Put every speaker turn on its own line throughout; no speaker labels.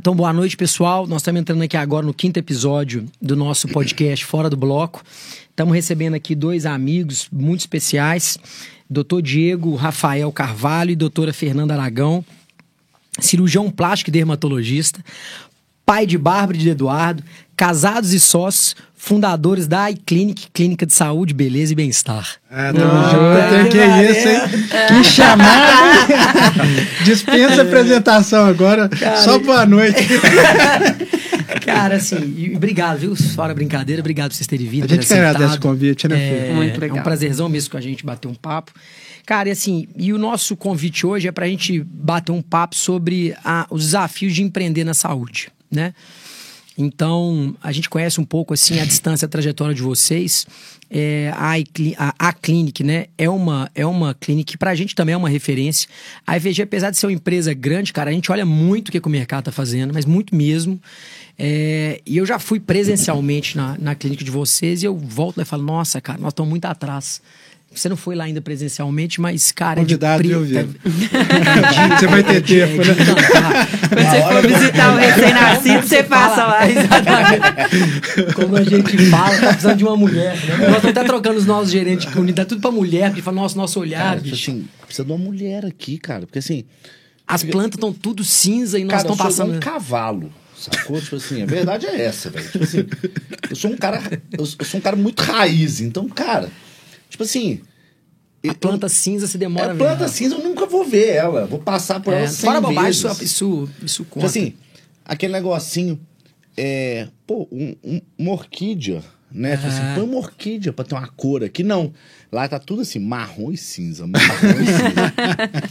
Então boa noite, pessoal. Nós estamos entrando aqui agora no quinto episódio do nosso podcast Fora do Bloco. Estamos recebendo aqui dois amigos muito especiais, Dr. Diego Rafael Carvalho e doutora Fernanda Aragão, cirurgião plástico e dermatologista, pai de Bárbara e de Eduardo, casados e sócios, fundadores da iClinic, Clínica de Saúde, Beleza e Bem-Estar.
Ah, tamo junto. Que é isso, hein? Que chamada! Dispensa apresentação agora. Cara, Só boa noite.
Cara, assim, obrigado, viu? Fora brincadeira, obrigado por vocês terem vindo.
A gente que agradece o convite,
né, é, Muito legal. É um prazerzão mesmo com a gente bater um papo. Cara, e assim, e o nosso convite hoje é pra gente bater um papo sobre a, os desafios de empreender na saúde, né? Então, a gente conhece um pouco assim a distância, a trajetória de vocês. É, a, a, a Clinic, né? É uma, é uma clínica que pra gente também é uma referência. A IVG, apesar de ser uma empresa grande, cara, a gente olha muito o que, que o mercado tá fazendo, mas muito mesmo. É, e eu já fui presencialmente na, na clínica de vocês e eu volto e falo, nossa, cara, nós estamos muito atrás. Você não foi lá ainda presencialmente, mas, cara,
Convidado
é
de pri... Você vai ter tempo, né?
Quando você for visitar o recém-nascido, você passa lá.
Exatamente. Como a gente fala, tá precisando de uma mulher. Né? Nós estamos até trocando os nossos gerentes de unidade, tudo pra mulher, que fala, nosso, nosso olhar,
cara, bicho. Assim, precisa de uma mulher aqui, cara. Porque assim.
As plantas estão tudo cinza e nós estamos passando.
um cavalo. Sacou? Tipo assim, a verdade é essa, velho. Tipo assim, eu sou um cara. Eu sou um cara muito raiz. Então, cara. Tipo assim.
A planta eu, cinza se demora é, a
ver. planta cinza eu nunca vou ver ela. Vou passar por é, ela sem Fora bobagem,
isso, isso, isso
conta. Tipo assim, aquele negocinho. É, pô, um, um, uma orquídea, né? Tipo assim, põe uma orquídea pra ter uma cor aqui. Não. Lá tá tudo assim, marrom e cinza. Marrom e cinza.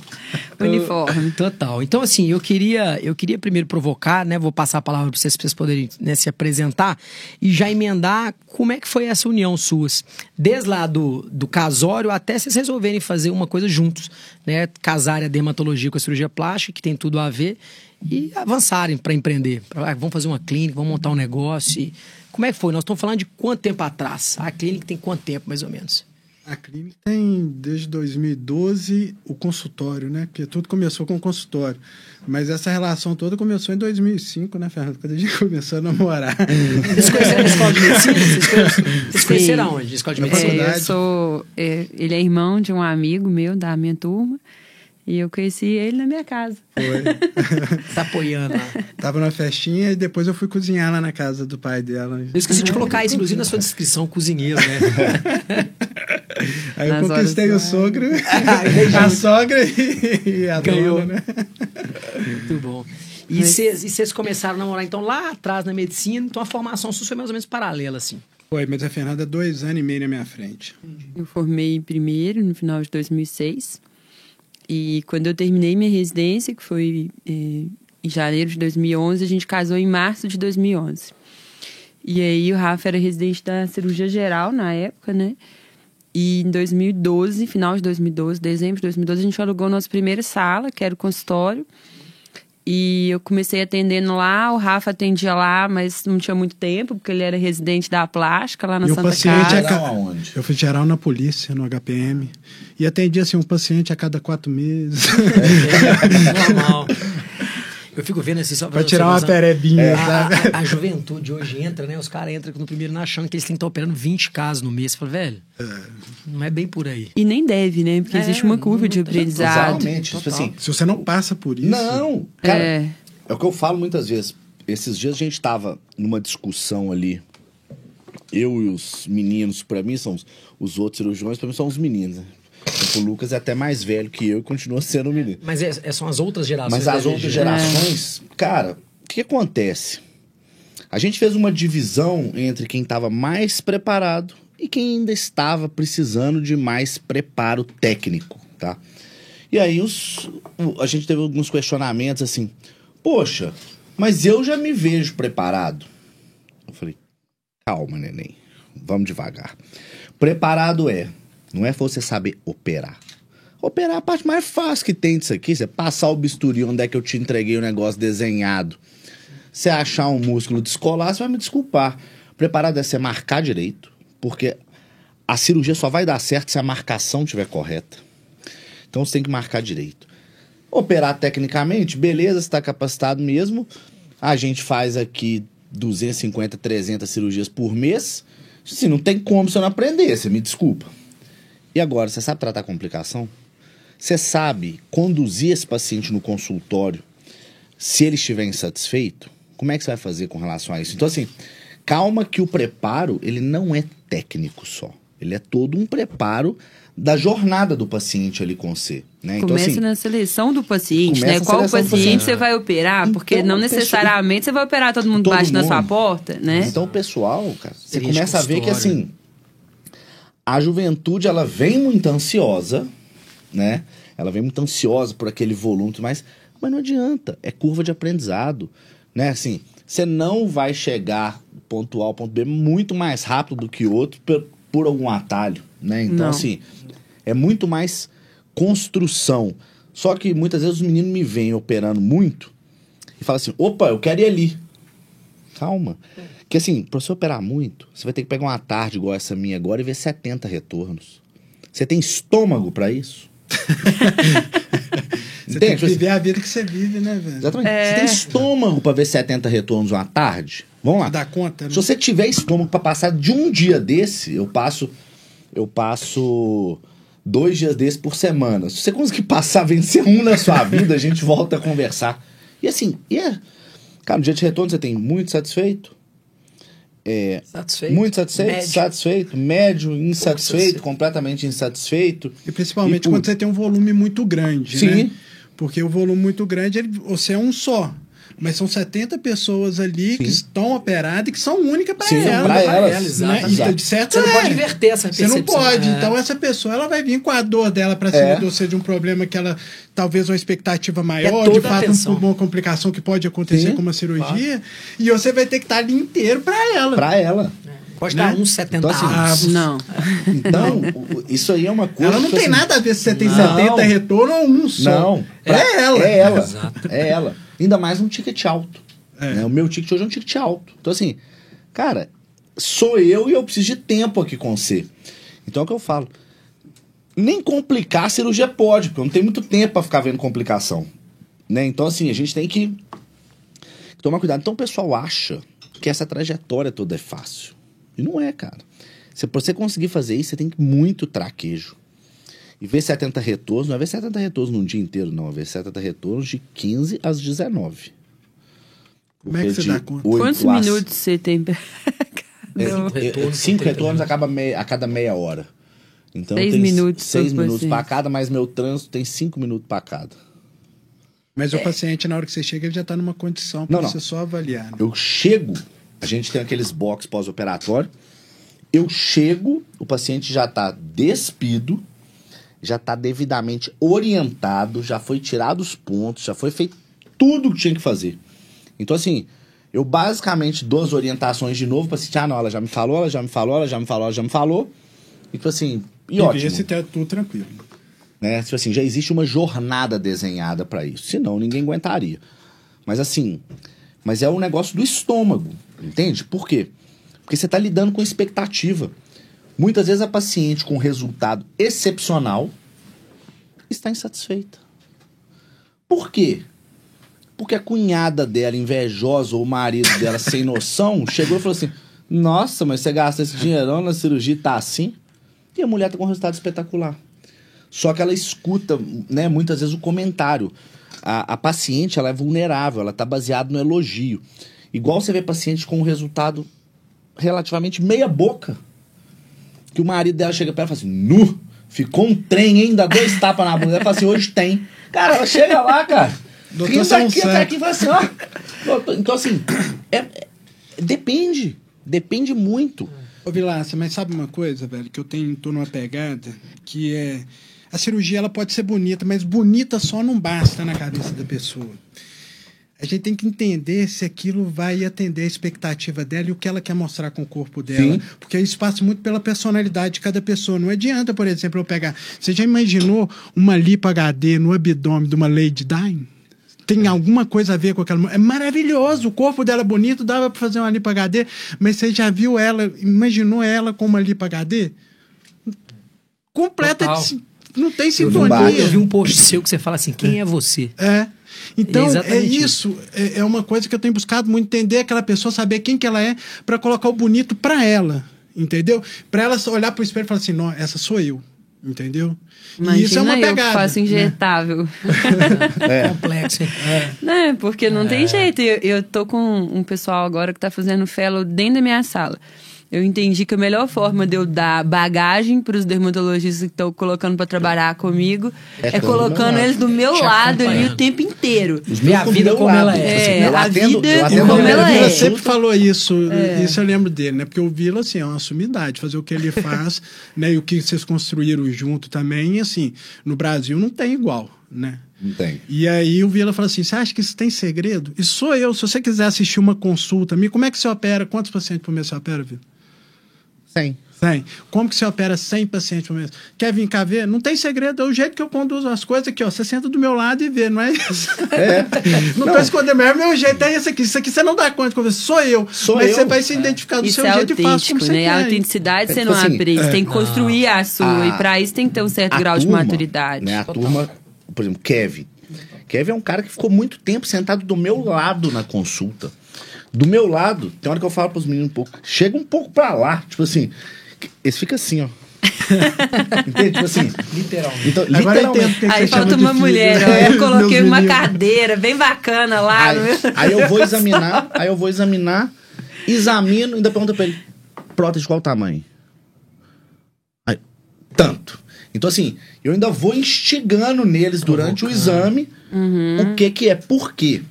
Uniforme.
Total. Então, assim, eu queria, eu queria primeiro provocar, né? Vou passar a palavra para vocês, pra vocês poderem né, se apresentar e já emendar como é que foi essa união suas. Desde lá do, do casório até vocês resolverem fazer uma coisa juntos, né? Casar a dermatologia com a cirurgia plástica, que tem tudo a ver, e avançarem para empreender. Pra, ah, vamos fazer uma clínica, vamos montar um negócio. E... Como é que foi? Nós estamos falando de quanto tempo atrás? A clínica tem quanto tempo, mais ou menos?
A clínica tem desde 2012 o consultório, né? Porque tudo começou com o consultório. Mas essa relação toda começou em 2005, né, Fernando? Quando a gente começou a namorar.
Vocês conheceram a escola de medicina? Vocês conheceram onde? Escola de medicina?
É, eu sou, é, ele é irmão de um amigo meu da minha turma. E eu conheci ele na minha casa.
Foi.
tá apoiando lá.
Tava na festinha e depois eu fui cozinhar lá na casa do pai dela.
Eu esqueci de colocar isso, inclusive, na sua descrição, cozinheiro, né?
Aí eu conquistei o sogro, a sogra e, a Ganhou. dona, né?
Muito bom. E vocês começaram a namorar, então, lá atrás na medicina, então a formação sua foi mais ou menos paralela, assim.
Foi, mas a Fernanda dois anos e meio na minha frente.
Eu formei primeiro, no final de 2006. E quando eu terminei minha residência, que foi é, em janeiro de 2011, a gente casou em março de 2011. E aí o Rafa era residente da cirurgia geral na época, né? E em 2012, final de 2012, dezembro de 2012, a gente alugou nossa primeira sala, que era o consultório. E eu comecei atendendo lá, o Rafa atendia lá, mas não tinha muito tempo, porque ele era residente da plástica lá na
e
Santa
o paciente
Casa.
Aonde? Eu fui geral na polícia, no HPM. E atendia assim, um paciente a cada quatro meses.
É, normal. Eu fico vendo assim só
pra tirar uma perebinha, é?
A, a, a, juventude hoje entra, né? Os caras entram no primeiro achando que eles têm que estar operando 20 casos no mês. Você fala, velho, é. não é bem por aí.
E nem deve, né? Porque é, existe uma curva de aprendizado.
Exatamente. Tipo assim,
Se você não passa por isso.
Não, cara. É. é o que eu falo muitas vezes. Esses dias a gente tava numa discussão ali. Eu e os meninos, para mim, são os, os outros cirurgiões, para mim são os meninos. Né? O Lucas é até mais velho que eu e continua sendo um menino.
Mas é, é, são as outras gerações.
Mas as outras gerações, cara, o que acontece? A gente fez uma divisão entre quem estava mais preparado e quem ainda estava precisando de mais preparo técnico, tá? E aí os, a gente teve alguns questionamentos assim, poxa, mas eu já me vejo preparado. Eu falei, calma, neném, vamos devagar. Preparado é não é você saber operar. Operar é a parte mais fácil que tem disso aqui. Você passar o bisturi onde é que eu te entreguei o negócio desenhado. Você achar um músculo descolar, você vai me desculpar. Preparado é você marcar direito, porque a cirurgia só vai dar certo se a marcação estiver correta. Então você tem que marcar direito. Operar tecnicamente, beleza, você está capacitado mesmo. A gente faz aqui 250, 300 cirurgias por mês. Assim, não tem como você não aprender, você me desculpa. E agora, você sabe tratar complicação? Você sabe conduzir esse paciente no consultório se ele estiver insatisfeito? Como é que você vai fazer com relação a isso? Então, assim, calma que o preparo, ele não é técnico só. Ele é todo um preparo da jornada do paciente ali com você. Né? Então,
Começa
assim,
na seleção do paciente, né? Qual paciente você vai operar, porque
Então,
não
a pessoa-
necessariamente você vai operar todo mundo
Todo
baixo na sua
mundo.
porta, né?
Então, pessoal, cara, você começa a ver que assim, a juventude ela vem muito ansiosa, né? Ela vem muito ansiosa por aquele volume, mais, mas não adianta, é curva de aprendizado, né? Assim, você não vai chegar do ponto A ao ponto B muito mais rápido do que outro por, por algum atalho, né? Então,
Não.
assim, é muito mais construção. Só que muitas vezes os meninos me veem operando muito e falam assim: opa, eu quero ir ali. Calma. Que assim, pra você operar muito, você vai ter que pegar uma tarde igual essa minha agora e ver 70 retornos. Você tem estômago pra isso?
Você tem que viver a vida que você vive, né, velho?
Exatamente.
É.
Você tem estômago pra ver 70 retornos uma tarde? Vamos lá.
Dá conta, né?
Se você tiver estômago pra passar de um dia desse, eu passo eu passo dois dias desse por semana. Se você conseguir passar, vencer um na sua vida, a gente volta a conversar. E assim, e é, cara, no dia de retorno você tem muito satisfeito,
Satisfeito?
muito satisfeito,
Médio.
satisfeito, médio, insatisfeito,
satisfeito.
completamente insatisfeito.
E principalmente
E
quando você tem um volume muito grande,
Sim.
né? Porque o volume muito grande, ele- você é um só. Mas são 70 pessoas ali que estão operadas e que são únicas para
Sim,
ela.
pra
né?
elas,
Né?
exatamente.
Então, de certo,
Você não
é.
pode inverter essa
Você não
percepção.
pode.
É.
Então, essa pessoa ela vai vir com a dor dela para cima
É.
de você de um problema que ela talvez uma expectativa maior,
toda
de
a
fato, uma complicação que pode acontecer
Sim,
com uma cirurgia. E você vai ter que estar ali inteiro para ela.
Pra ela.
Pode
Né?
dar uns 70
Então, assim,
avos.
Não.
Então, isso aí é uma coisa.
Ela não tem
assim,
nada a ver se você tem
Não.
70 retorno ou um só.
Não. pra-
É ela.
É ela.
Exato.
É ela. Ainda mais um ticket alto.
É.
né? O meu ticket hoje é um ticket alto. Então, assim, cara, sou eu e eu preciso de tempo aqui com você. Então é o que eu falo. Nem complicar a cirurgia pode, porque eu não tenho muito tempo pra ficar vendo complicação. Né? Então, assim, a gente tem que tomar cuidado. Então o pessoal acha que essa trajetória toda é fácil. E não é, cara. Se você conseguir fazer isso, você tem muito traquejo. E ver 70 retornos, não é ver 70 retornos num dia inteiro, não. É ver 70 retornos de 15 às 19.
Como é que você dá conta?
oito
Quantos
às-
minutos você tem.
É, é, é,
retornos
cinco
por 30
retornos a cada, meia, a cada meia hora. Então
Seis
tem
minutos
seis minutos para cada, mas meu trânsito tem cinco minutos para cada.
Mas o paciente, na hora que você chega, ele já está numa condição para você só avaliar. Né?
Eu chego, a gente tem aqueles box pós-operatório. Eu chego, o paciente já está despido, já está devidamente orientado, já foi tirado os pontos, já foi feito tudo o que tinha que fazer. Então, assim, eu basicamente dou as orientações de novo para paciente. Ah, não, ela já me falou, ela já me falou, ela já me falou, ela já me falou. E, tipo assim, e,
E
ótimo
ver se tá tudo tranquilo.
né? Tipo assim, já existe uma jornada desenhada para isso. Senão, ninguém aguentaria. Mas assim, mas é um negócio do estômago, entende? Por quê? Porque você está lidando com expectativa. Muitas vezes a paciente com resultado excepcional está insatisfeita. Por quê? Porque a cunhada dela, invejosa, ou o marido dela, sem noção, chegou e falou assim: Nossa, mas você gasta esse dinheirão na cirurgia e tá assim? E a mulher tá com um resultado espetacular. Só que ela escuta, né, muitas vezes o comentário. A, a paciente, ela é vulnerável, ela tá baseada no elogio. Igual você vê paciente com um resultado relativamente meia boca. Que o marido dela chega pra ela e fala assim, nu, ficou um trem, hein? Dá dois tapas na bunda. Ela fala assim, hoje tem. Cara, ela chega lá, cara. Rindo daqui até aqui e fala assim, ó. doutor, Então, assim, é- é- depende. Depende muito.
Ô, Vilácia, mas sabe uma coisa, velho, que eu tenho, tô numa pegada, que é... A cirurgia, ela pode ser bonita, mas bonita só não basta na cabeça da pessoa. A gente tem que entender se aquilo vai atender a expectativa dela e o que ela quer mostrar com o corpo dela.
Sim.
Porque isso passa muito pela personalidade de cada pessoa. Não adianta, por exemplo, eu pegar... Você já imaginou uma lipo HD no abdômen de uma Lady Di? Tem alguma coisa a ver com aquela. É maravilhoso, o corpo dela é bonito, dava pra fazer uma lipo HD, mas você já viu ela, imaginou ela com uma lipo HD? Completa
Total.
de- não tem sintonia.
Eu vi um post seu que você fala assim: quem é você?
É. Então,
É
é, isso. É, é uma coisa que eu tenho buscado muito entender aquela pessoa, saber quem que ela é, para colocar o bonito para ela. Entendeu? Para ela olhar pro espelho e falar assim: não, essa sou eu. Entendeu?
Imagina
e isso é uma
eu
pegada.
que faço
né?
injetável.
Complexo, hein?
Né? Porque não tem jeito. Eu, eu tô com um pessoal agora que tá fazendo fellow dentro da minha sala. Eu entendi que a melhor forma de eu dar bagagem para os dermatologistas que estão colocando para trabalhar comigo
É
é, colocando eles do meu lado ali o tempo inteiro.
A
do
vida como
lado.
ela é.
É,
eu
a
atendo,
vida
atendo
como
Vila
ela é.
sempre falou isso, isso eu lembro dele, né? Porque o Vila, assim, é uma sumidade, fazer o que ele faz, né? E o que vocês construíram junto também, e assim, no Brasil não tem igual, né?
Não tem.
E aí o Vila fala assim: você acha que isso tem segredo? Isso sou eu. Se você quiser assistir uma consulta, me, como é que você opera? Quantos pacientes por mês você opera, Vila?
Tem.
100. Como que você opera 100 pacientes por mês? Quer vir cá ver? Não tem segredo, é o jeito que eu conduzo as coisas aqui, ó. Você senta do meu lado e vê, não é isso?
É.
não, tô escondendo, mas é o meu jeito, é esse aqui. Isso aqui você não dá conta de conversar, sou eu.
Sou
mas
eu.
você vai se identificar do
Isso
seu
é
jeito e faz
autêntico,
como você
né? A
quer.
autenticidade
É
você
tipo
não
assim,
aprende, você tem que construir a sua.
A-
e para isso tem que ter um certo
a
grau de
turma,
maturidade.
Né, a turma, por exemplo, Kevin. Kevin é um cara que ficou muito tempo sentado do meu lado na consulta. Do meu lado, tem hora que eu falo pros meninos um pouco, chega um pouco pra lá, tipo assim, esse fica assim, ó. Entende? Tipo assim.
Literalmente.
Então, literalmente.
Aí falta uma
filho,
mulher,
né?
Eu coloquei uma cadeira bem bacana lá. no
Aí,
meu-
aí eu vou examinar, aí eu vou examinar, examino, ainda pergunta pra ele, prótese de qual tamanho? Aí, tanto. Então, assim, eu ainda vou instigando neles durante o exame o que que é, por quê.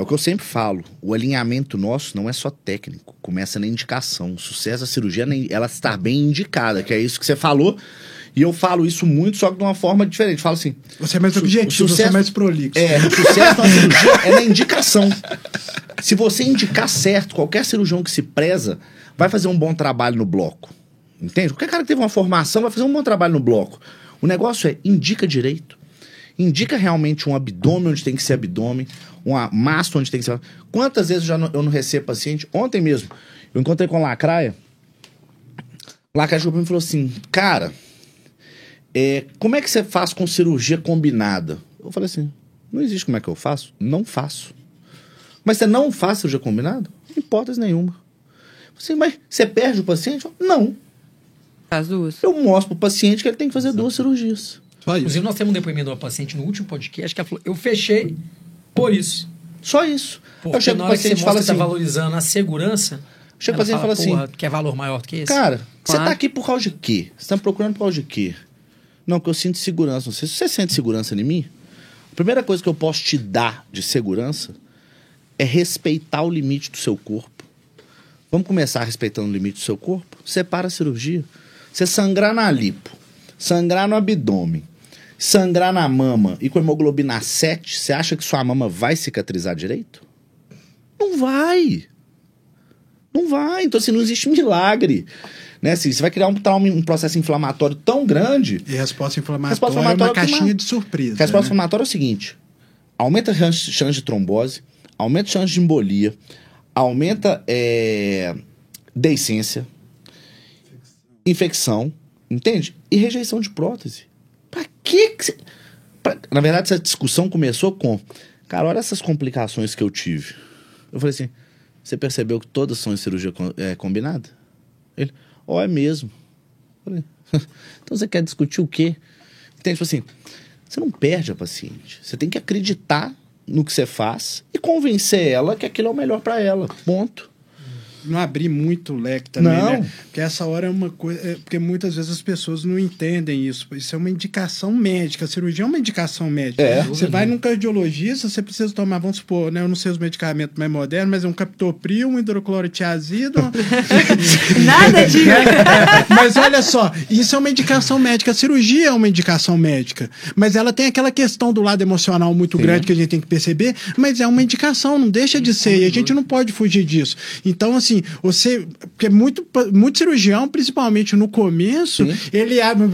É o que eu sempre falo, o alinhamento nosso não é só técnico, começa na indicação. O sucesso da cirurgia ela estar bem indicada, que é isso que você falou, e eu falo isso muito, só que de uma forma diferente. Falo assim,
Você é mais objetivo,
o
você é
sucesso-
mais prolixo.
é, o sucesso na cirurgia é na indicação. Se você indicar certo, qualquer cirurgião que se preza vai fazer um bom trabalho no bloco. Entende? Qualquer cara que teve uma formação vai fazer um bom trabalho no bloco. O negócio é indica direito. Indica realmente um abdômen onde tem que ser abdômen, uma masta onde tem que ser. Quantas vezes eu já não, eu não recebo paciente? Ontem mesmo, eu encontrei com a Lacraia. Lacraia chegou pra mim e falou assim: Cara, é, como é que você faz com cirurgia combinada? Eu falei assim: não existe como é que eu faço? Não faço. Mas você não faz cirurgia combinada? Hipótese nenhuma. Assim, mas você perde o paciente? Não.
As duas.
Eu mostro pro paciente que ele tem que fazer duas cirurgias.
Só isso.
Inclusive, nós temos um depoimento de uma paciente no último podcast que ela falou: eu fechei por isso.
Só isso.
Porque
eu chego
na hora que você
paciente e
que tá
assim:
valorizando a segurança,
Chega o paciente e fala assim,
"Porra, quer valor maior do que esse?
Cara, você
Claro.
tá aqui por causa de quê? Você tá me procurando por causa de quê? Não, que eu sinto segurança. Não sei se você sente segurança em mim. A primeira coisa que eu posso te dar de segurança é respeitar o limite do seu corpo. Vamos começar respeitando o limite do seu corpo? Separa a cirurgia. Você sangrar na lipo, sangrar no abdômen, sangrar na mama e com hemoglobina 7, você acha que sua mama vai cicatrizar direito? Não vai. Não vai. Então, assim, não existe milagre. Né? Assim, você vai criar um, trauma, um processo inflamatório tão grande.
E resposta inflamatória,
Resposta
é
inflamatória
uma
é que
caixinha
mais-
de surpresa.
A resposta
né?
inflamatória é o seguinte: aumenta a chance, chance de trombose, aumenta a chance de embolia, aumenta é, deiscência, infecção, entende? E rejeição de prótese. Que que pra- Na verdade, essa discussão começou com... Cara, olha essas complicações que eu tive. Eu falei assim, você percebeu que todas são em cirurgia é, combinada? Ele, ó, é mesmo. Eu falei, então você quer discutir o quê? Entende? Tipo assim, você não perde a paciente. Você tem que acreditar no que você faz e convencer ela que aquilo é o melhor pra ela. Ponto.
Não abrir muito o leque também,
Não.
né? Porque essa hora é uma coisa. é, porque muitas vezes as pessoas não entendem isso. Isso é uma indicação médica. A cirurgia é uma indicação médica.
É.
Você vai num cardiologista, você precisa tomar, vamos supor, né? Eu não sei os medicamentos mais modernos, mas é um captopril, um hidroclorotiazida. uma-
Nada de.
mas olha só, isso é uma indicação médica. A cirurgia é uma indicação médica. Mas ela tem aquela questão do lado emocional muito
Sim.
grande que a gente tem que perceber, mas é uma indicação, não deixa de ser. E a gente não pode fugir disso. Então, assim, você. Porque muito, muito cirurgião, principalmente no começo,
Sim.
ele abre.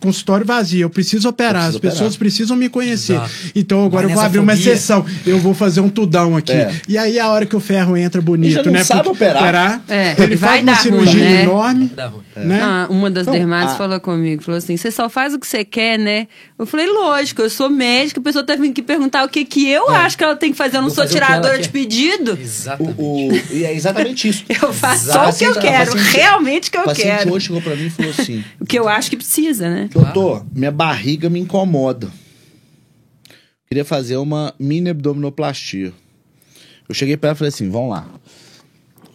consultório vazio, eu preciso operar,
Eu
as
preciso
pessoas
operar.
precisam me conhecer.
Exato.
Então agora eu vou abrir uma
fobia.
sessão, eu vou fazer um tudão aqui.
É.
E aí a hora que o ferro entra bonito,
já não
né?
sabe
Porque-
operar.
É,
Ele
vai
faz uma
dar
cirurgia
ruim, né?
enorme, né?
Ah, uma das dermatos
a-
falou comigo, falou assim, você só faz o que você quer, né? Eu falei, lógico, eu sou médica, a pessoa tá vindo aqui perguntar o que que eu acho que ela tem que fazer, eu não
Vou
sou tiradora de pedido.
Exatamente.
O, o- e é exatamente isso.
Eu faço
Exato.
só o que eu quero,
paciente-
realmente o que eu
paciente
quero.
hoje chegou pra mim e falou assim:
O que eu acho que precisa, né?
Doutor, minha barriga me incomoda. Queria fazer uma mini abdominoplastia. Eu cheguei pra ela e falei assim: vamos lá.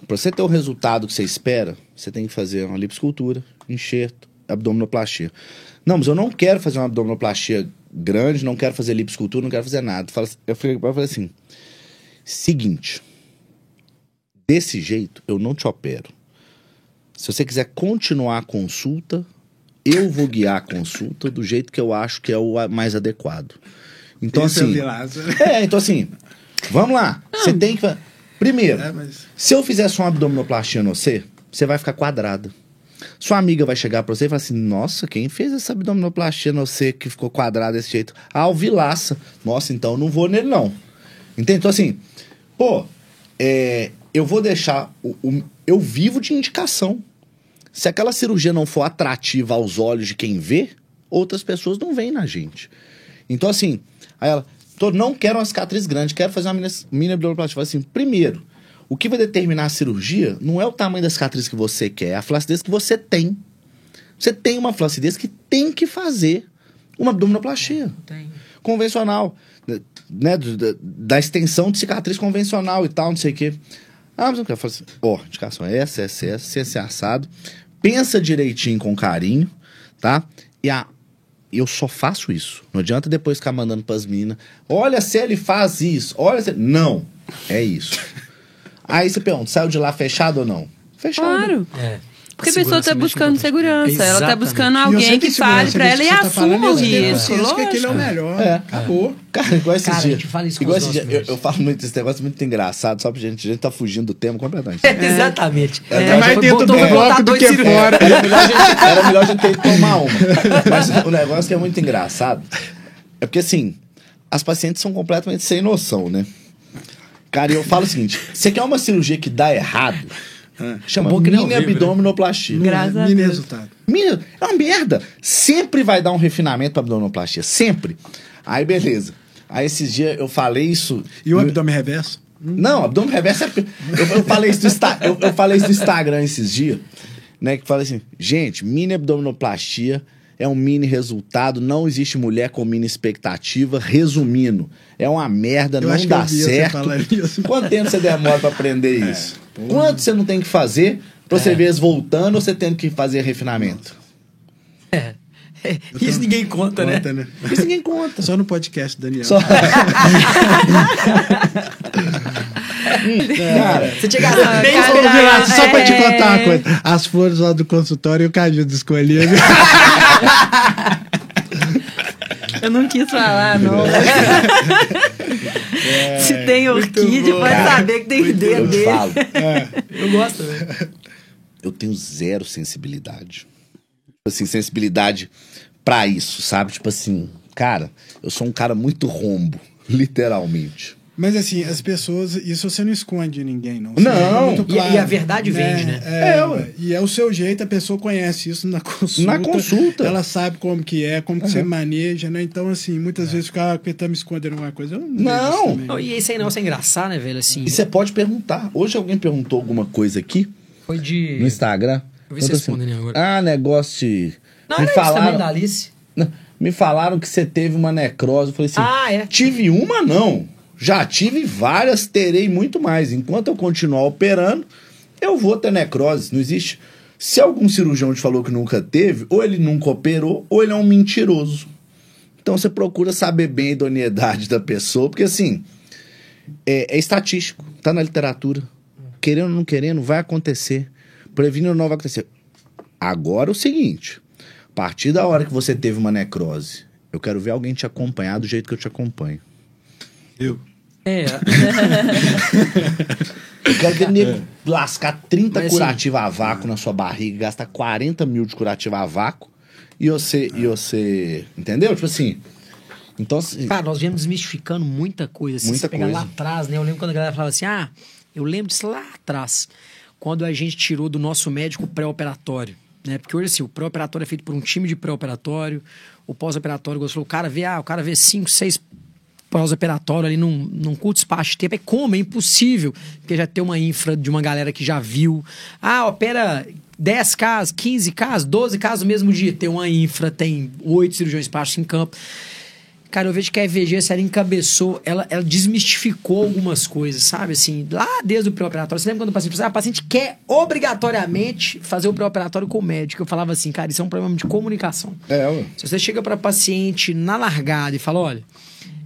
Pra você ter o resultado que você espera, você tem que fazer uma liposcultura, enxerto, abdominoplastia. Não, mas eu não quero fazer uma abdominoplastia grande, não quero fazer liposcultura, não quero fazer nada. Fala- Eu falei ela falei assim: seguinte, desse jeito eu não te opero. Se você quiser continuar a consulta, eu vou guiar a consulta do jeito que eu acho que é o mais adequado. Então,
Esse é
assim.
Vilaça.
É, então assim, vamos lá. Você tem que. Primeiro,
É, mas-
se eu fizer só uma abdominoplastia no você, você vai ficar quadrada. Sua amiga vai chegar pra você e falar assim: Nossa, quem fez essa abdominoplastia no você que ficou quadrada desse jeito? Ah, o Vilaça. Nossa, então não vou nele, não. Entende? Então, assim, pô, é, eu vou deixar. O, o- eu vivo de indicação. Se aquela cirurgia não for atrativa aos olhos de quem vê, outras pessoas não veem na gente. Então, assim, aí ela, tô, não quero uma cicatriz grande, quero fazer uma mini, mini abdominoplastia. Assim, primeiro, o que vai determinar a cirurgia não é o tamanho da cicatriz que você quer, é a flacidez que você tem. Você tem uma flacidez que tem que fazer uma abdominoplastia
Tem.
convencional, né, do- da, da extensão de cicatriz convencional e tal, não sei o quê. Ah, mas eu quero assim, ó, indicação é essa, essa, essa, esse assado. Pensa direitinho com carinho, tá? E a, eu só faço isso. Não adianta depois ficar mandando pras meninas, olha se ele faz isso, olha se... Não, é isso. Aí você pergunta, saiu de lá fechado ou não? Fechado.
Claro.
É.
Porque a pessoa tá buscando segurança, ela tá
Exatamente.
buscando
eu
alguém que fale pra
disso
ela e
tá
assuma o
eu
risco.
consciência que aquele é o melhor.
É.
Acabou.
Cara, igual esses
Cara, a
dias.
gente fala isso com
igual esses dias. Eu, eu falo muito esse negócio muito engraçado, só pra gente. A gente tá fugindo do tema completamente.
Exatamente.
É mais
Foi-
dentro do bloco do que
cirurgiões.
fora.
Era melhor, a gente, era melhor a gente ter que tomar uma. Mas o negócio que é muito engraçado é porque, assim, as pacientes são completamente sem noção, né? Cara, e eu falo o seguinte: você quer uma cirurgia que dá errado? Chama
Bom
mini
né?
abdominoplastia.
Graças a
Mini
Deus.
resultado.
Mini, é uma merda. Sempre vai dar um refinamento pra abdominoplastia. Sempre. Aí, beleza. Aí, esses dias eu falei isso.
E o
no-
abdômen reverso?
não, abdômen reverso é. Eu, eu falei isso no Insta- eu, eu falei isso no Instagram esses dias, né? Que falei assim, gente, mini abdominoplastia é um mini resultado, não existe mulher com mini expectativa. Resumindo, é uma merda,
Eu
não dá certo. Quanto tempo você demora pra aprender
É,
isso? Quanto você não tem que fazer pra você ver eles voltando ou você tendo que fazer refinamento?
É. É, Isso ninguém conta, né?
Conta, né?
Isso ninguém conta.
Só no podcast, Daniel.
Só... Cara,
Você tinha
Ah,
gastado bem
cara,
Ô, Vilaça, só pra te
É.
contar uma coisa. As flores lá do consultório e o Cajudo escolhia. viu?
Eu não quis falar, não. Se tem orquídea, pode saber que tem
eu
dedo dele.
falo.
Eu gosto, né?
eu tenho zero sensibilidade. Tipo assim, sensibilidade pra isso, sabe? Tipo assim, cara, eu sou um cara muito rombo, literalmente.
Mas assim, as pessoas, isso você não esconde de ninguém, não.
Não.
Você é muito
E- e a verdade vende, né?
É,
É, ué.
E é o seu jeito, a pessoa conhece isso na consulta.
Na consulta.
Ela sabe como que é, como que você maneja, né? Então, assim, muitas vezes ficar ah, tá me escondendo alguma coisa. Eu não,
Não.
isso também.
Não, e esse aí não, sem engraçar, né, velho? Assim,
E você pode perguntar. Hoje alguém perguntou alguma coisa aqui
foi de.
no Instagram.
Eu vi se
Perguntou
respondem agora.
Ah, negócio de.
Não,
me
era isso também
falaram,
da Alice.
Não, me falaram que você teve uma necrose. Eu falei assim:
Ah, é.
tive uma, não. Já tive várias, terei muito mais. Enquanto eu continuar operando, eu vou ter necrose. Não existe. Se algum cirurgião te falou que nunca teve, ou ele nunca operou, ou ele é um mentiroso. Então você procura saber bem a idoneidade da pessoa, porque assim, é, é estatístico, tá na literatura. Querendo ou não querendo, vai acontecer. Prevenindo ou não vai acontecer. Agora é o seguinte: a partir da hora que você teve uma necrose, eu quero ver alguém te acompanhar do jeito que eu te acompanho.
Eu.
É.
Eu quero ver nego lascar 30
Mas, assim,
curativa a vácuo na sua barriga, gastar 40 mil de curativa a vácuo e você, e você. Entendeu? Tipo assim. Então, assim,
Cara, nós viemos desmistificando muita coisa. Se
Muita
você pegar
coisa.
lá atrás, né? Eu lembro quando a galera falava assim, ah, eu lembro disso lá atrás. Quando a gente tirou do nosso médico pré-operatório. Né? Porque hoje, assim, o pré-operatório é feito por um time de pré-operatório. O pós-operatório, o cara vê, ah, o cara vê cinco, seis pós-operatório ali num, num curto espaço de tempo. É como? É impossível. Porque já tem uma infra de uma galera que já viu. Ah, opera 10 casos, 15 casos, 12 casos no mesmo dia. Tem uma infra, tem oito cirurgiões plásticos em campo. Cara, eu vejo que a EVG, se ela encabeçou, ela, ela desmistificou algumas coisas, sabe? Assim, lá desde o pré-operatório. Você lembra quando o paciente falou assim, ah, a paciente quer obrigatoriamente fazer o pré-operatório com o médico? Eu falava assim, cara, isso é um problema de comunicação.
é, ué.
Se você chega para paciente na largada e fala, olha,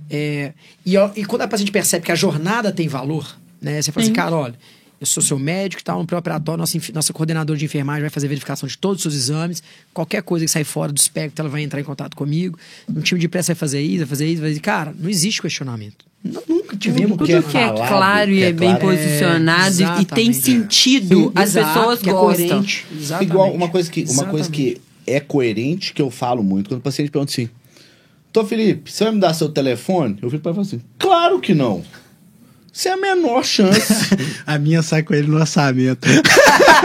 é, e, ó, e quando a paciente percebe que a jornada tem valor, né? Você fala assim, cara, olha, eu sou seu médico e tal, no pré-operatório, nossa, nossa coordenadora de enfermagem vai fazer verificação de todos os seus exames, qualquer coisa que sair fora do espectro, ela vai entrar em contato comigo. No time de pressa vai fazer isso, vai fazer isso, vai fazer... Cara, não existe questionamento. Nunca tivemos
que é
Tudo que é
falado,
claro e
que é
é bem
claro.
posicionado e- e tem sentido, as
Exato,
pessoas
que é
gostam.
coerente. Exatamente.
Igual uma coisa, que, uma coisa que é coerente, que eu falo muito, quando o paciente pergunta assim: Tô Felipe, você vai me dar seu telefone? Eu fico para assim: Claro que não. Você é a menor chance.
A minha sai com ele no orçamento.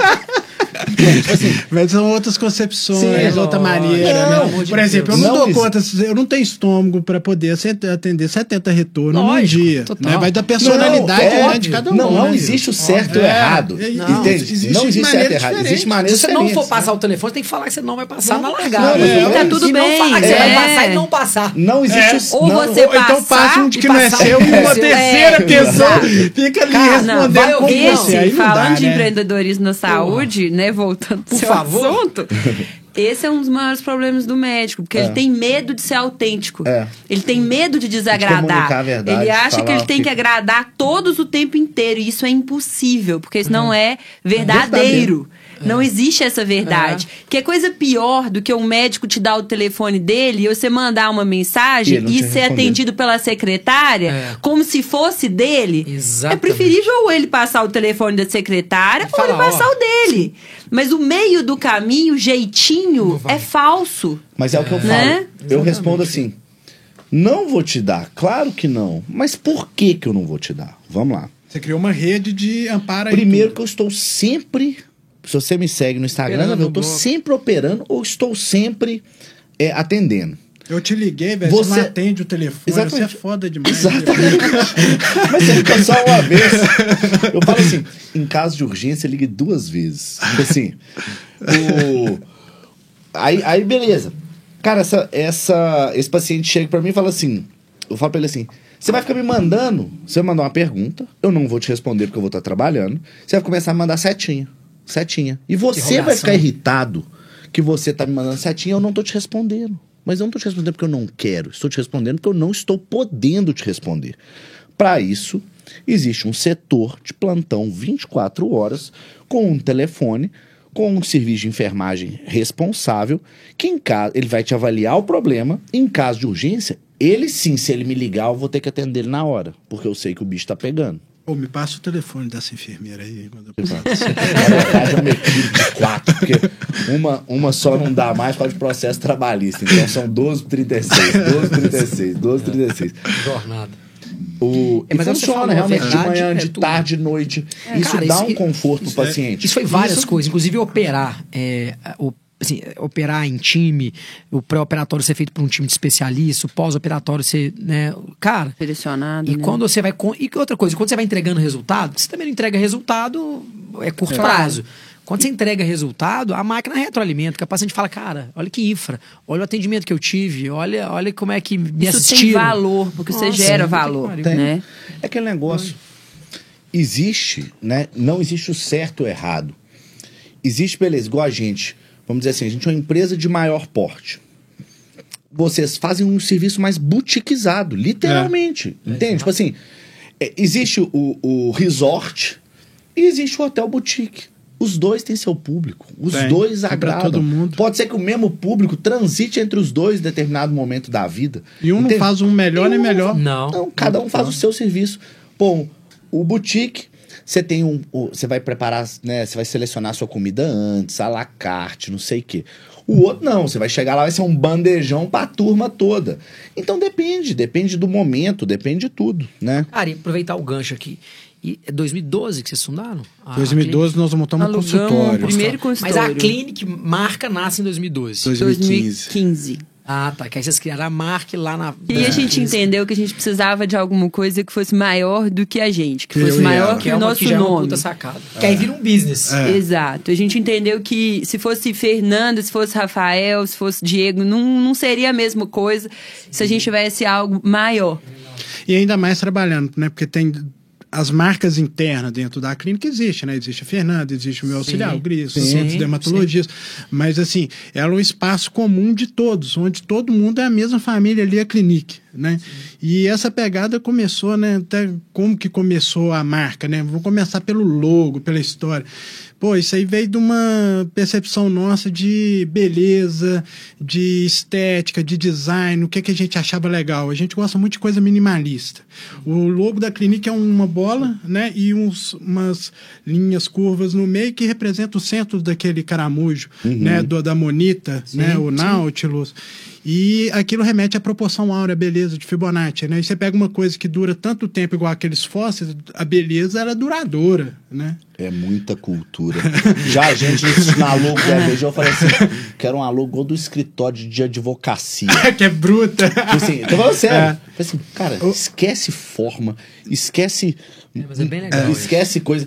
tipo assim,
Mas são outras concepções,
Sim,
outra
lógico.
maneira.
Não,
né?
de
Por exemplo,
Deus.
eu não,
Não
dou conta, eu não tenho estômago para poder atender 70 retornos num dia.
total.
Né? Vai da personalidade
Não, é
né,
óbvio.
de cada um.
Não, não
né?
existe o certo e o
É,
errado.
é,
não,
entende?
existe
não existe certo e
maneira
errado. Existe maneira
Se você não for passar o telefone, tem que falar que você não vai passar na
Não,
largada.
é,
E
tá
tudo
e não
bem,
falar que você
é.
vai passar e não passar.
Não existe.
Ou
não,
você
Ou então passa um de que não é seu uma terceira
É,
pessoa fica ali
Não,
respondendo você. Aí não
falando de empreendedorismo na saúde, né, voltando pro
Por
seu
favor.
assunto, esse é um dos maiores problemas do médico, porque ele tem medo de ser autêntico.
É.
Ele tem medo de desagradar.
verdade,
ele acha que ele tem
que-
que agradar todos o tempo inteiro, e isso é impossível, porque isso não é verdadeiro.
Verdadeiro.
Não existe essa verdade. Que é coisa pior do que um médico te dar o telefone dele e você mandar uma
E
mensagem e,
te
ser
responder.
atendido pela secretária
É.
como se fosse dele.
Exatamente.
É preferível ou ele passar o telefone da secretária
E
ou ele passar
ó.
o dele. Mas o meio do caminho, o jeitinho, é falso.
Mas é o que eu falo.
Né?
Eu respondo assim: não vou te dar, claro que não. Mas por que, que eu não vou te dar? Vamos lá.
Você criou uma rede de amparo aí
Primeiro que eu estou sempre. Se você me segue no Instagram,
Operando
eu
bloco.
sempre operando ou estou sempre é, atendendo.
Eu te liguei, velho. Você...
Você-
não atende o telefone.
Exatamente.
Você é foda demais.
Exatamente. Mas você liga só uma vez. Eu falo assim: em caso de urgência, ligue duas vezes. Tipo assim. O... Aí, aí, beleza. Cara, essa, essa, esse paciente chega pra mim e fala assim: eu falo pra ele assim. Você vai ficar me mandando. Você vai mandar uma pergunta, eu não vou te responder porque eu vou estar trabalhando. Você vai começar a mandar setinha. Setinha. E você vai ficar irritado que você tá me mandando setinha e eu não tô te respondendo. Mas eu não tô te respondendo porque eu não quero. Estou te respondendo porque eu não estou podendo te responder. Para isso, existe um setor de plantão 24 horas com um telefone, com um serviço de enfermagem responsável, que em caso ele vai te avaliar o problema, em caso de urgência, ele sim, se ele me ligar, eu vou ter que atender ele na hora, porque eu sei que o bicho tá pegando.
Ô, me passa o telefone dessa enfermeira aí. Quando eu...
Na verdade, eu me equilibro de quatro, porque uma, uma só não dá mais para de processo trabalhista. Então são 12 por 36, 12 por 36, 12 por 36.
Jornada.
O,
É,
e
mas você
funciona
falou a
realmente de
verdade,
manhã,
é
de
tudo.
tarde, de noite. isso
cara,
dá
isso-
um conforto pro
isso é-
paciente.
Isso foi várias
Isso-
coisas, inclusive operar. é, o, assim, operar em time, o pré-operatório ser feito por um time de especialista, o pós-operatório ser. Né, cara.
Direcionado.
E
né?
quando você vai. E outra coisa, quando você vai entregando resultado, você também não entrega resultado, é curto prazo. Quando você entrega resultado, a máquina retroalimenta, que a paciente fala, cara, olha que infra, olha o atendimento que eu tive, olha, olha como é que me
Isso
assistiram.
tem valor, porque você
Nossa,
gera
puta que
valor, né?
É aquele negócio. Existe, né? Não existe o certo ou errado. Existe, beleza, igual a gente. Vamos dizer assim, a gente é uma empresa de maior porte. Vocês fazem um serviço mais boutiquizado, literalmente. Entende? Tipo assim, é, existe o, o resort e existe o hotel boutique. Os dois têm seu público. Os
Tem.
dois agradam.
todo mundo.
Pode ser que o mesmo público transite entre os dois em determinado momento da vida.
E um não faz um melhor
E
nem
um
melhor.
Não.
Não, cada um faz o seu serviço. Bom, o boutique, Você tem um. Você vai preparar, né? Você vai selecionar a sua comida antes, à la carte, não sei o quê. O outro não, você vai chegar lá, vai ser um bandejão pra turma toda. Então depende, depende do momento, depende de tudo, né?
Cara, e aproveitar o gancho aqui. E é 2012 que vocês fundaram? A
2012 nós montamos um
Alugamos
consultório.
o primeiro
Mas
consultório.
a Clinic marca nasce em 2012.
2015.
2015.
Ah, tá. Que aí vocês criaram a marca lá na.
E a gente entendeu que a gente precisava de alguma coisa que fosse maior do que a gente, que fosse
eu
maior que
Que é
o nosso
que já é uma
nome.
puta sacada. Que aí vira um business.
É.
Exato. A gente entendeu que se fosse Fernando, se fosse Rafael, se fosse Diego, não, não seria a mesma coisa se a gente tivesse algo maior.
E ainda mais trabalhando, né? Porque tem as marcas internas dentro da clínica existe, né? Existe a Fernanda, existe o meu auxiliar, o Gris, os
Sim,
outros dermatologistas. Mas assim, ela é um espaço comum de todos, onde todo mundo é a mesma família ali, a clinique, né? E essa pegada começou, né? Até como que começou a marca, né? Vou começar pelo logo, pela história. Pô, isso aí veio de uma percepção nossa de beleza, de estética, de design, o que, que a gente achava legal. A gente gosta muito de coisa minimalista. O logo da clínica é uma bola, né? E uns, umas linhas curvas no meio que representa o centro daquele caramujo, né? Do, da monita, né? O Nautilus. E aquilo remete à proporção áurea, beleza de Fibonacci, né? E você pega uma coisa que dura tanto tempo igual aqueles fósseis, a beleza era duradoura, né?
É muita cultura. Já a gente na logo da EVG, eu falei assim: quero uma logo do escritório de advocacia.
que é bruta.
Tipo assim, tô falando sério.
É.
Falei assim, cara, esquece forma, esquece.
É, mas é bem legal
esquece coisa.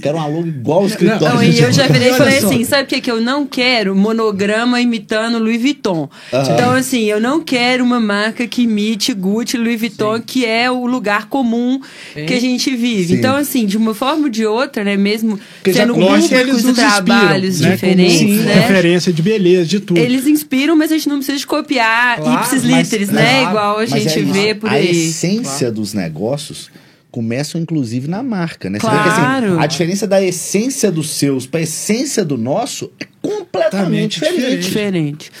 Quero uma logo igual o escritório
Não, e eu já virei e falei assim, sabe o que, que eu não quero? Monograma imitando Louis Vuitton. Então, assim, eu não quero uma marca que imite Gucci Louis Vuitton, que é o lugar comum que a gente vive.
Sim.
Então, assim, de uma forma ou de outra, né, mesmo
Porque
sendo e trabalhos
inspiram, né?
diferentes, né?
referência de beleza, de tudo.
Eles inspiram, mas a gente não precisa de copiar
Claro,
ipsis literis, né?
claro,
Igual a gente
é
vê por
a
aí.
essência dos negócios começam inclusive na marca, né? Você vê que,
Claro.
assim, a diferença da essência dos seus para a essência do nosso é completamente
Totalmente
diferente.
Diferente.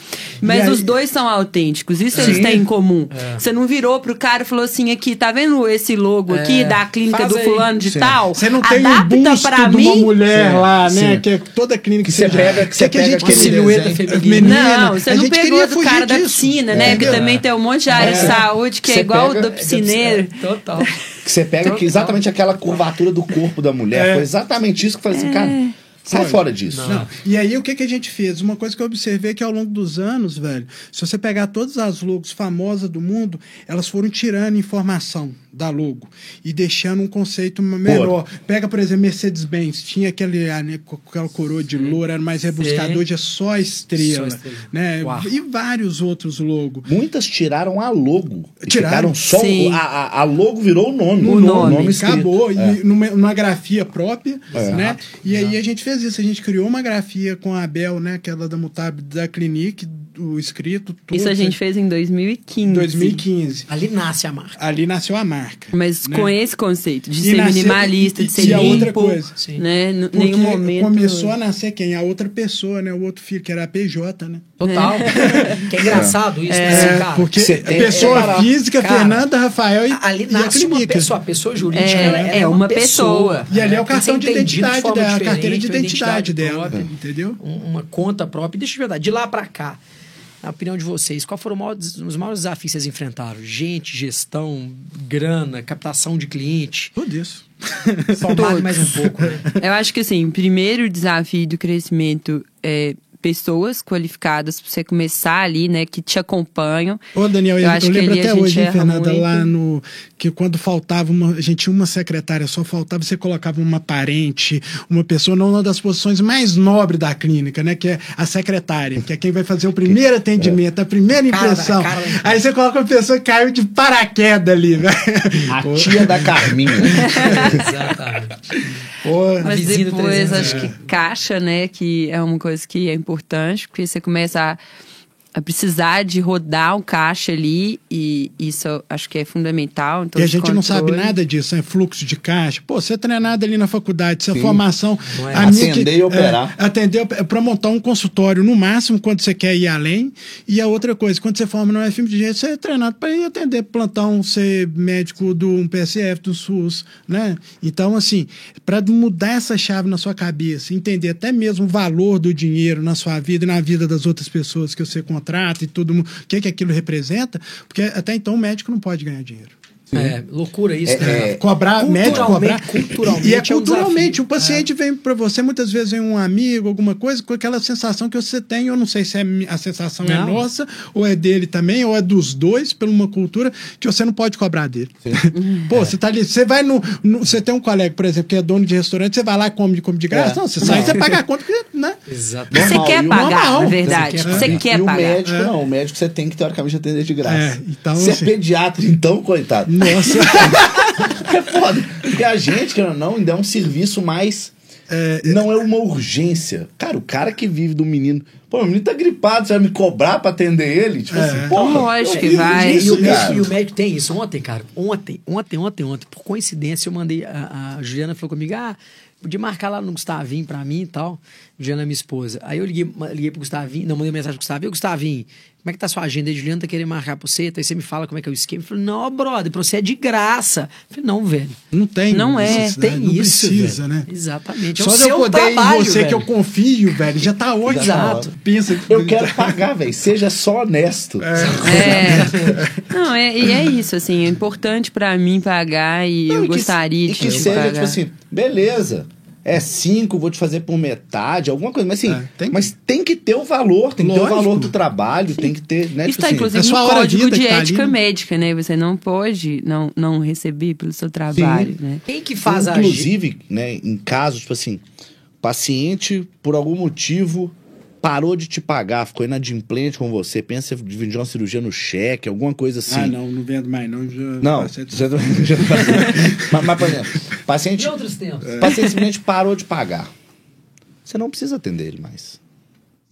Mas
aí-
os dois são autênticos, isso eles têm em comum. Você não virou pro cara e falou assim: aqui, tá vendo esse logo aqui
É.
da clínica
Faz
do
aí.
fulano de
Sim.
tal?
Você não tem um busto
pra
de uma
mim.
mulher
Sim,
lá, né?
sim.
Que é toda clínica
Que você pega- que você
que a
pega
gente queria-
silhueta feminina.
Não, você não pegou do
fugir
cara da piscina, né? Que
É.
também tem um monte de área de
É.
saúde que é igual o da piscineiro.
Total.
Que você pega que exatamente aquela curvatura do corpo da mulher.
É.
Foi exatamente isso que eu falei assim, cara, sai
Foi.
fora disso.
Não. E aí, o que, que a gente fez? Uma coisa que eu observei é que ao longo dos anos, velho, se você pegar todas as logos famosas do mundo, elas foram tirando informação da logo e deixando um conceito menor. Pega, por exemplo, Mercedes-Benz, tinha aquele, né, com aquela coroa de loura, era mais rebuscado,
Sim.
hoje é só a estrela.
Só estrela.
Né?
Uau.
E vários outros logos.
Muitas tiraram a logo.
Tiraram?
Só.
Sim.
A, a, logo virou o nome.
O nome.
escrito.
Acabou,
É.
e numa, numa grafia própria,
É.
né? E aí a gente fez isso, a gente criou uma grafia com a Abel, né? Aquela da Mutab da Clinique, o escrito, tudo.
Isso a gente fez em 2015.
em 2015.
Ali nasce a marca.
Ali nasceu a marca.
Mas
né?
com esse conceito de
E
ser
nasceu-
minimalista,
e-
de ser
e a outra
limpo,
coisa.
Sim.
né? N-
Porque
nenhum momento.
começou a nascer quem? A outra pessoa, né? O outro filho, que era a PJ, né?
Total. que é engraçado isso?
É,
assim, cara.
porque
tem-
pessoa
é,
física,
cara,
Fernanda, Rafael e,
Ali
e a
nasce uma
clínica.
pessoa, a pessoa jurídica.
É,
ela
é uma pessoa.
E ali é o cartão de identidade dela, a carteira de
uma
identidade dela,
própria,
entendeu?
um- Uma conta própria. E deixa eu verdade, de lá pra cá, na opinião de vocês, qual foram os maiores, os maiores desafios que vocês enfrentaram? Gente, gestão, grana, captação de cliente.
Tudo isso.
Somado mais um pouco, né?
Eu acho que assim, o primeiro desafio do crescimento é pessoas qualificadas para você começar ali, né, que te acompanham.
Ô, Daniel,
Eu
eu,
acho
eu lembro até hoje, hein, Fernanda,
muito.
lá no. Que quando faltava uma. A gente tinha uma secretária, só faltava, você colocava uma parente, uma pessoa, numa das posições mais nobres da clínica, né? Que é a secretária, que é quem vai fazer o primeiro atendimento, a primeira
Cara,
impressão.
cara.
Aí você coloca uma pessoa que caiu de paraquedas ali, velho.
A tia da Carminha.
Exatamente.
Pô,
Mas depois
300,
acho que caixa, né, que é uma coisa que é importante, porque você começa a a precisar de rodar o caixa ali e isso eu acho que é fundamental. Então,
e a gente não sabe
controle-
nada disso, é fluxo de caixa. Pô, você é treinado ali na faculdade, sua
Sim.
formação.
Não é.
a
Atender
que-
e operar.
É, atender para montar um consultório no máximo quando você quer ir além. E a outra coisa, quando você forma no FM de jeito, você é treinado para ir atender plantão, ser médico do um PSF, do SUS, né? Então, assim, para mudar essa chave na sua cabeça, entender até mesmo o valor do dinheiro na sua vida e na vida das outras pessoas que você contrata e mundo, o que, que aquilo representa, porque até então o médico não pode ganhar dinheiro.
É, loucura isso,
É,
né?
é,
Cobrar, médico cobrar.
culturalmente
E é
é um
culturalmente.
desafio.
o paciente vem para você, muitas vezes vem um amigo, alguma coisa, com aquela sensação que você tem. Eu não sei se é a sensação é
Não.
nossa, ou é dele também, ou é dos dois, por uma cultura, que você não pode cobrar dele. Pô, você tá ali, você vai no, no- Você tem um colega, por exemplo, que é dono de restaurante, você vai lá e come, come de graça.
É.
Não, você sai, você paga a conta, porque, né?
Exato.
Você quer
e o
pagar,
normal.
na verdade.
Você quer
Você
pagar.
quer
e o
pagar.
médico,
É.
não. O médico você tem que, teoricamente, atender de graça.
É, então,
Se
assim-
é pediatra, então, coitado.
Nossa.
É foda. Porque a gente, querendo ou não, ainda é um serviço mais. não é uma urgência. Cara, o cara que vive do menino. Pô, o menino tá gripado, você vai me cobrar pra atender ele? Tipo
É.
assim, porra.
Lógico que vai.
disso,
E o, médico, e o médico tem isso. Ontem, cara, ontem, ontem, ontem, ontem, por coincidência, eu mandei. A, a Juliana falou comigo: ah, podia marcar lá no Gustavinho pra mim e tal. Juliana é minha esposa. Aí eu liguei, liguei pro Gustavinho, não, mandei mensagem pro Gustavinho: Gustavinho, como é que tá a sua agenda? A Juliana tá querendo marcar pra você, aí você me fala como é que é o esquema. Eu falei: não, brother, pra você é de graça. Eu falei: não, velho.
Não tem.
Não é.
necessidade,
Tem
não
isso.
precisa,
velho.
né?
Exatamente. É
Só
o
de eu poder ir em
trabalho,
você
velho.
que eu confio, velho, já tá ótimo.
Exato.
Pensa que-
Eu quero pagar, velho. Seja só honesto.
É. Não, é, e é isso, assim, é importante pra mim pagar e
Não,
eu
e que-
gostaria
e
de
que
de
seja,
pagar.
tipo assim, beleza. É cinco, vou te fazer por metade, alguma coisa. Mas assim,
É, tem que-
mas tem que ter o valor, tem que ter
Lógico.
o valor do trabalho, tem que ter, né?
Isso
tipo
está,
assim,
inclusive,
é
no
hora
código de
tá
ética
né?
médica, né? Você não pode não, não receber pelo seu trabalho, né?
Quem que faz a
Inclusive, né, em casos, tipo assim, paciente, por algum motivo, parou de te pagar, ficou inadimplente com você, pensa em dividir uma cirurgia no cheque, alguma coisa assim.
Ah, não, não vendo mais, não. Já
Não, não- já- mas, mas, por exemplo, paciente,
De outros tempos.
paciente simplesmente parou de pagar. Você não precisa atender ele mais.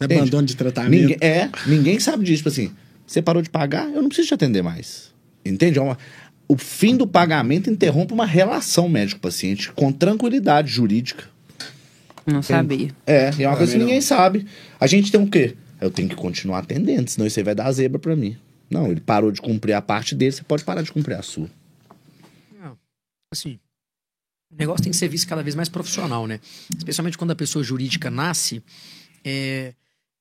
Entende?
abandono de tratamento.
Ninguém, é, ninguém sabe disso. Tipo assim, você parou de pagar, eu não preciso te atender mais. Entende? É uma- o fim do pagamento interrompe uma relação médico-paciente com tranquilidade jurídica.
Não sabia.
É, e é uma coisa que
não.
ninguém sabe. A gente tem o quê? Eu tenho que continuar atendendo, senão isso aí vai dar zebra pra mim. Não, ele parou de cumprir a parte dele, você pode parar de cumprir a sua.
assim, o negócio tem que ser visto cada vez mais profissional, né? Especialmente quando a pessoa jurídica nasce, é,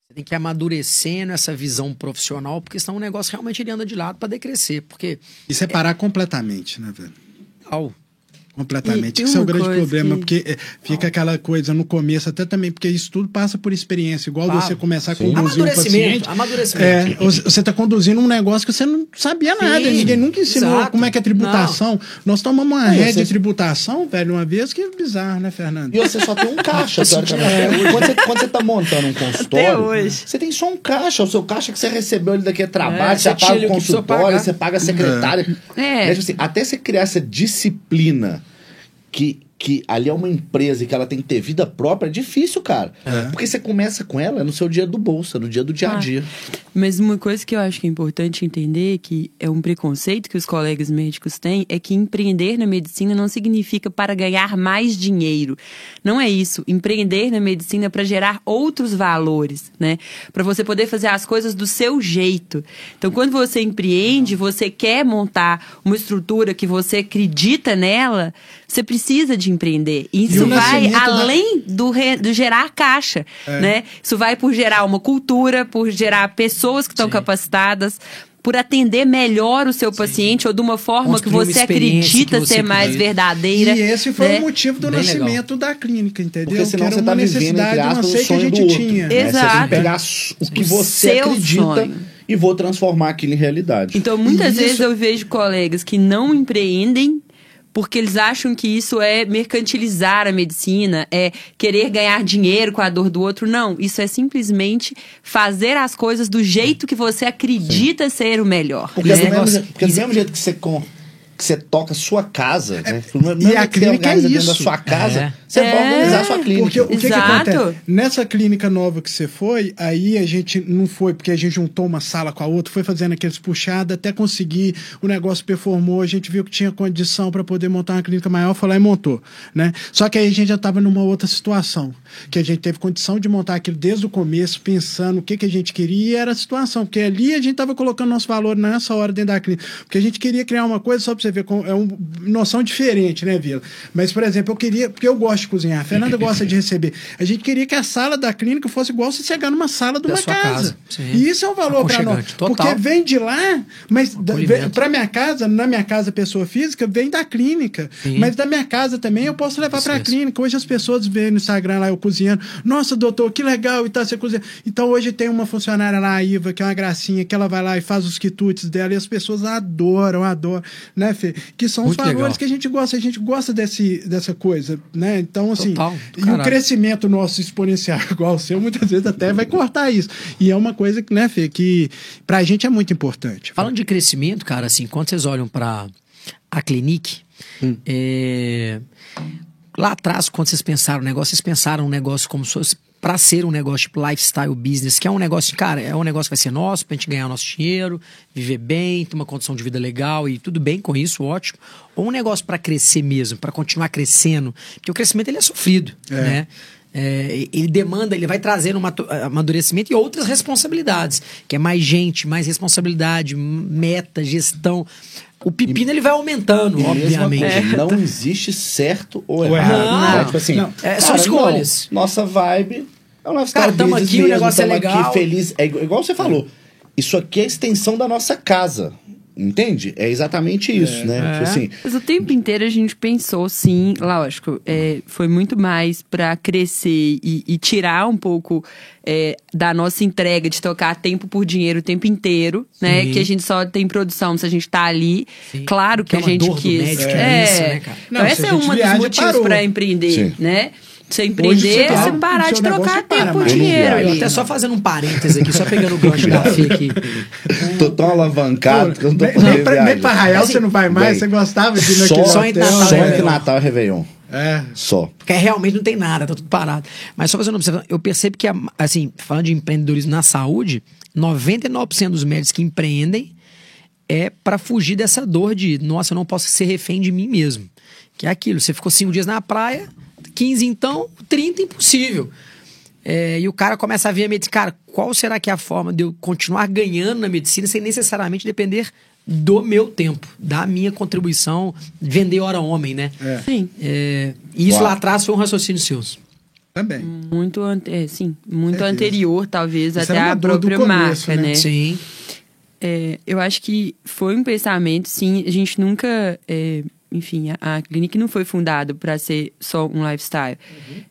você tem que ir amadurecendo essa visão profissional, porque senão o negócio realmente ele anda de lado para decrescer, porque
E separar completamente, né, velho?
au,
Completamente. Esse é o grande problema,
que-
porque é, fica aquela coisa no começo, até também, porque isso tudo passa por experiência. Igual
Claro.
você começar a conduzir um
amadurecimento,
paciente.
amadurecimento.
É, você está conduzindo um negócio que você não sabia nada,
Sim,
ninguém nunca ensinou
exato.
como é que é tributação. Nós tomamos uma
Não,
ré
você-
de tributação, velho, uma vez, que é bizarro, né, Fernando?
E você só tem um caixa, teoricamente. Quando você, quando você tá montando um consultório, você tem só um caixa. O seu caixa que você recebeu ele daqui a trabalho,
É,
você
você
paga o consultório, você paga a secretária.
É.
Né, tipo assim, até você criar essa disciplina que, que ali é uma empresa e que ela tem que ter vida própria, é difícil, cara. Porque você começa com ela no seu dia do bolsa, no dia do dia a
Ah.
dia.
Mas uma coisa que eu acho que é importante entender, que é um preconceito que os colegas médicos têm, é que empreender na medicina não significa para ganhar mais dinheiro. Não é isso. Empreender na medicina é para gerar outros valores, né? Para você poder fazer as coisas do seu jeito. Então, quando você empreende, você quer montar uma estrutura que você acredita nela, você precisa de empreender. E isso
o
vai
nascimento da-
além do, re- do gerar caixa, né? Isso vai por gerar uma cultura, por gerar pessoas que estão capacitadas, por atender melhor o seu paciente ou de uma forma
Construir
que você acredita
que você
ser mais verdadeira.
E esse foi
né?
o motivo do
Bem
nascimento da clínica, entendeu?
Porque senão
que era
você tá
uma
vivendo, entre
necessidade,
aspas,
uma
o
sei que a
sonho do
gente
outro.
tinha.
né? Você tem
Exato.
que pegar o que
O
você
seu
acredita
sonho.
e vou transformar aquilo em realidade.
Então, muitas
E
vezes
isso-
eu vejo colegas que não empreendem porque eles acham que isso é mercantilizar a medicina, é querer ganhar dinheiro com a dor do outro. Não, isso é simplesmente fazer as coisas do jeito que você acredita ser o melhor.
Porque,
né?
do mesmo, porque do mesmo jeito que você que você toca a sua casa, né? Não é-
e
é
a clínica é
dentro da
isso.
sua casa,
É.
você vai
É.
organizar a sua clínica.
Porque o que, que acontece? Nessa clínica nova que você foi, aí a gente não foi porque a gente juntou uma sala com a outra, foi fazendo aqueles puxados até conseguir, o negócio performou, a gente viu que tinha condição para poder montar uma clínica maior, foi lá e montou, né? Só que aí a gente já estava numa outra situação, que a gente teve condição de montar aquilo desde o começo, pensando o que, que a gente queria, e era a situação, porque ali a gente estava colocando nosso valor nessa hora dentro da clínica, porque a gente queria criar uma coisa, só para você ver, com- é uma noção diferente, né, Vila? Mas, por exemplo, eu queria, porque eu gosto de cozinhar, a Fernanda gosta de receber, a gente queria que a sala da clínica fosse igual você chegar numa sala de uma casa.
casa.
E isso é um valor para nós.
Total.
Porque vem de lá, mas para minha casa, na minha casa, pessoa física, vem da clínica.
Sim.
Mas da minha casa também eu posso levar para a clínica. Hoje as pessoas veem no Instagram lá eu cozinhando. Nossa, doutor, que legal e tal, você cozinha. Então hoje tem uma funcionária lá, a Iva, que é uma gracinha, que ela vai lá e faz os quitutes dela e as pessoas adoram, adoram, né, Fê? Que são
Muito
os valores
legal.
que a gente gosta, a gente gosta desse, dessa coisa, né? Então, assim,
Total,
e o crescimento nosso exponencial igual o seu, muitas vezes até vai cortar isso. E é uma coisa que, né, Fê, que pra gente é muito importante.
Falando de crescimento, cara, assim, quando vocês olham para a Clinique, é, lá atrás, quando vocês pensaram o negócio, vocês pensaram um negócio como se fosse para ser um negócio tipo lifestyle business, que é um negócio, cara, é um negócio que vai ser nosso, pra gente ganhar o nosso dinheiro, viver bem, ter uma condição de vida legal e tudo bem com isso, ótimo. Ou um negócio para crescer mesmo, para continuar crescendo, porque o crescimento ele é sofrido, né? É, ele demanda, ele vai trazendo um amadurecimento e outras responsabilidades, que é mais gente, mais responsabilidade, meta, gestão. O pepino ele vai aumentando,
E mesma
obviamente.
coisa, não existe certo ou errado. né?
Não.
Tipo assim,
Não.
É, são escolhas.
não, nossa vibe é o lifestyle
Cara, tamo
business
aqui, o
mesmo,
negócio é legal.
aqui feliz. É igual igual você falou. Isso aqui é a extensão da nossa casa. Entende? É exatamente isso, né?
É.
Tipo assim,
Mas o tempo inteiro a gente pensou, sim, lógico, é, foi muito mais pra crescer e, e tirar um pouco é, da nossa entrega de tocar tempo por dinheiro o tempo inteiro, né?
Sim.
Que a gente só tem produção se a gente tá ali.
Sim.
Claro que,
Que é
a
uma
gente quis.
médico,
é,
é isso, né, cara?
Então,
Não,
esse
se
é
a gente
um dos
viaja,
motivos
parou.
pra empreender,
Sim.
né? Você empreender,
você
você,
tá-
parar de trocar tempo por dinheiro.
Eu
até só fazendo um parênteses aqui, só pegando o gancho da Fê aqui.
tô tão alavancado que eu não tô podendo
nem, pra, nem pra Arraial
Assim,
você não vai mais,
bem,
você gostava de ir naquele
Só,
Só em Natal,
só
né?
entre Natal e Réveillon.
É.
Só.
Porque realmente não tem nada, tá tudo parado. Mas só fazendo uma observação, eu percebo que, assim, falando de empreendedorismo na saúde, 99% dos médicos que empreendem é para fugir dessa dor de, nossa, eu não posso ser refém de mim mesmo. Que é aquilo, você ficou cinco dias na praia, 15 então, 30 impossível. É, e o cara começa a ver a medicina, cara, qual será que é a forma de eu continuar ganhando na medicina sem necessariamente depender do meu tempo, da minha contribuição, vender hora homem, né?
É.
Sim.
É, e isso
Uau.
lá atrás foi um raciocínio seus.
Também.
Muito, é, sim, muito
Certeza.
anterior, talvez,
Isso
até a própria
começo,
marca,
né?
né?
Sim.
É, eu acho que foi um pensamento, sim. A gente nunca. É, enfim, a, a Clinique não foi fundada para ser só um lifestyle.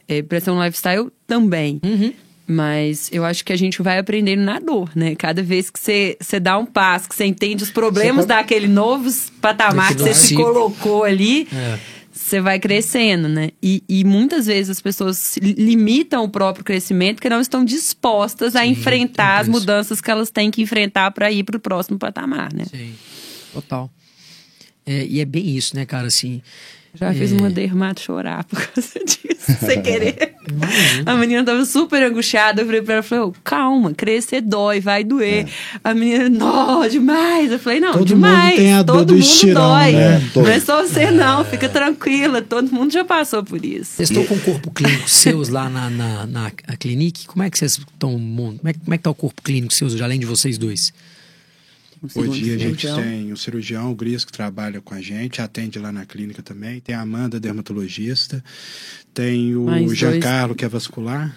É, para ser um lifestyle também.
Uhum.
Mas eu acho que a gente vai aprendendo na dor, né? Cada vez que você, dá um passo, que você entende os problemas
Você-
daquele novo patamar que você se colocou ali,
É.
você vai crescendo, né? E, e muitas vezes as pessoas limitam o próprio crescimento porque não estão dispostas a enfrentar as
tem isso.
mudanças que elas têm que enfrentar para ir para o próximo patamar, né?
Sim. Total. É, e é bem isso, né, cara? Assim.
Já fiz
É.
uma dermato chorar por causa disso, sem querer.
Imagina.
A menina tava super angustiada. Eu falei pra ela, falei, "Ô, calma, crescer dói, vai doer. A menina, não, demais. Eu falei, não,
Todo
demais.
mundo tem a dor
todo
do
mundo
estirão,
dói.
né?
Não é só você, não. Fica tranquila. Todo mundo já passou por isso.
Vocês estão com o corpo clínico seus lá na, na, na? Como é que vocês estão. Como é, que- como é que tá o corpo clínico seus, além de vocês dois?
Um segundo
Hoje a gente tem o cirurgião, o Gris, que trabalha com a gente, atende lá na clínica também. Tem a Amanda, dermatologista. Tem o
Mais dois.
Giancarlo, que é vascular.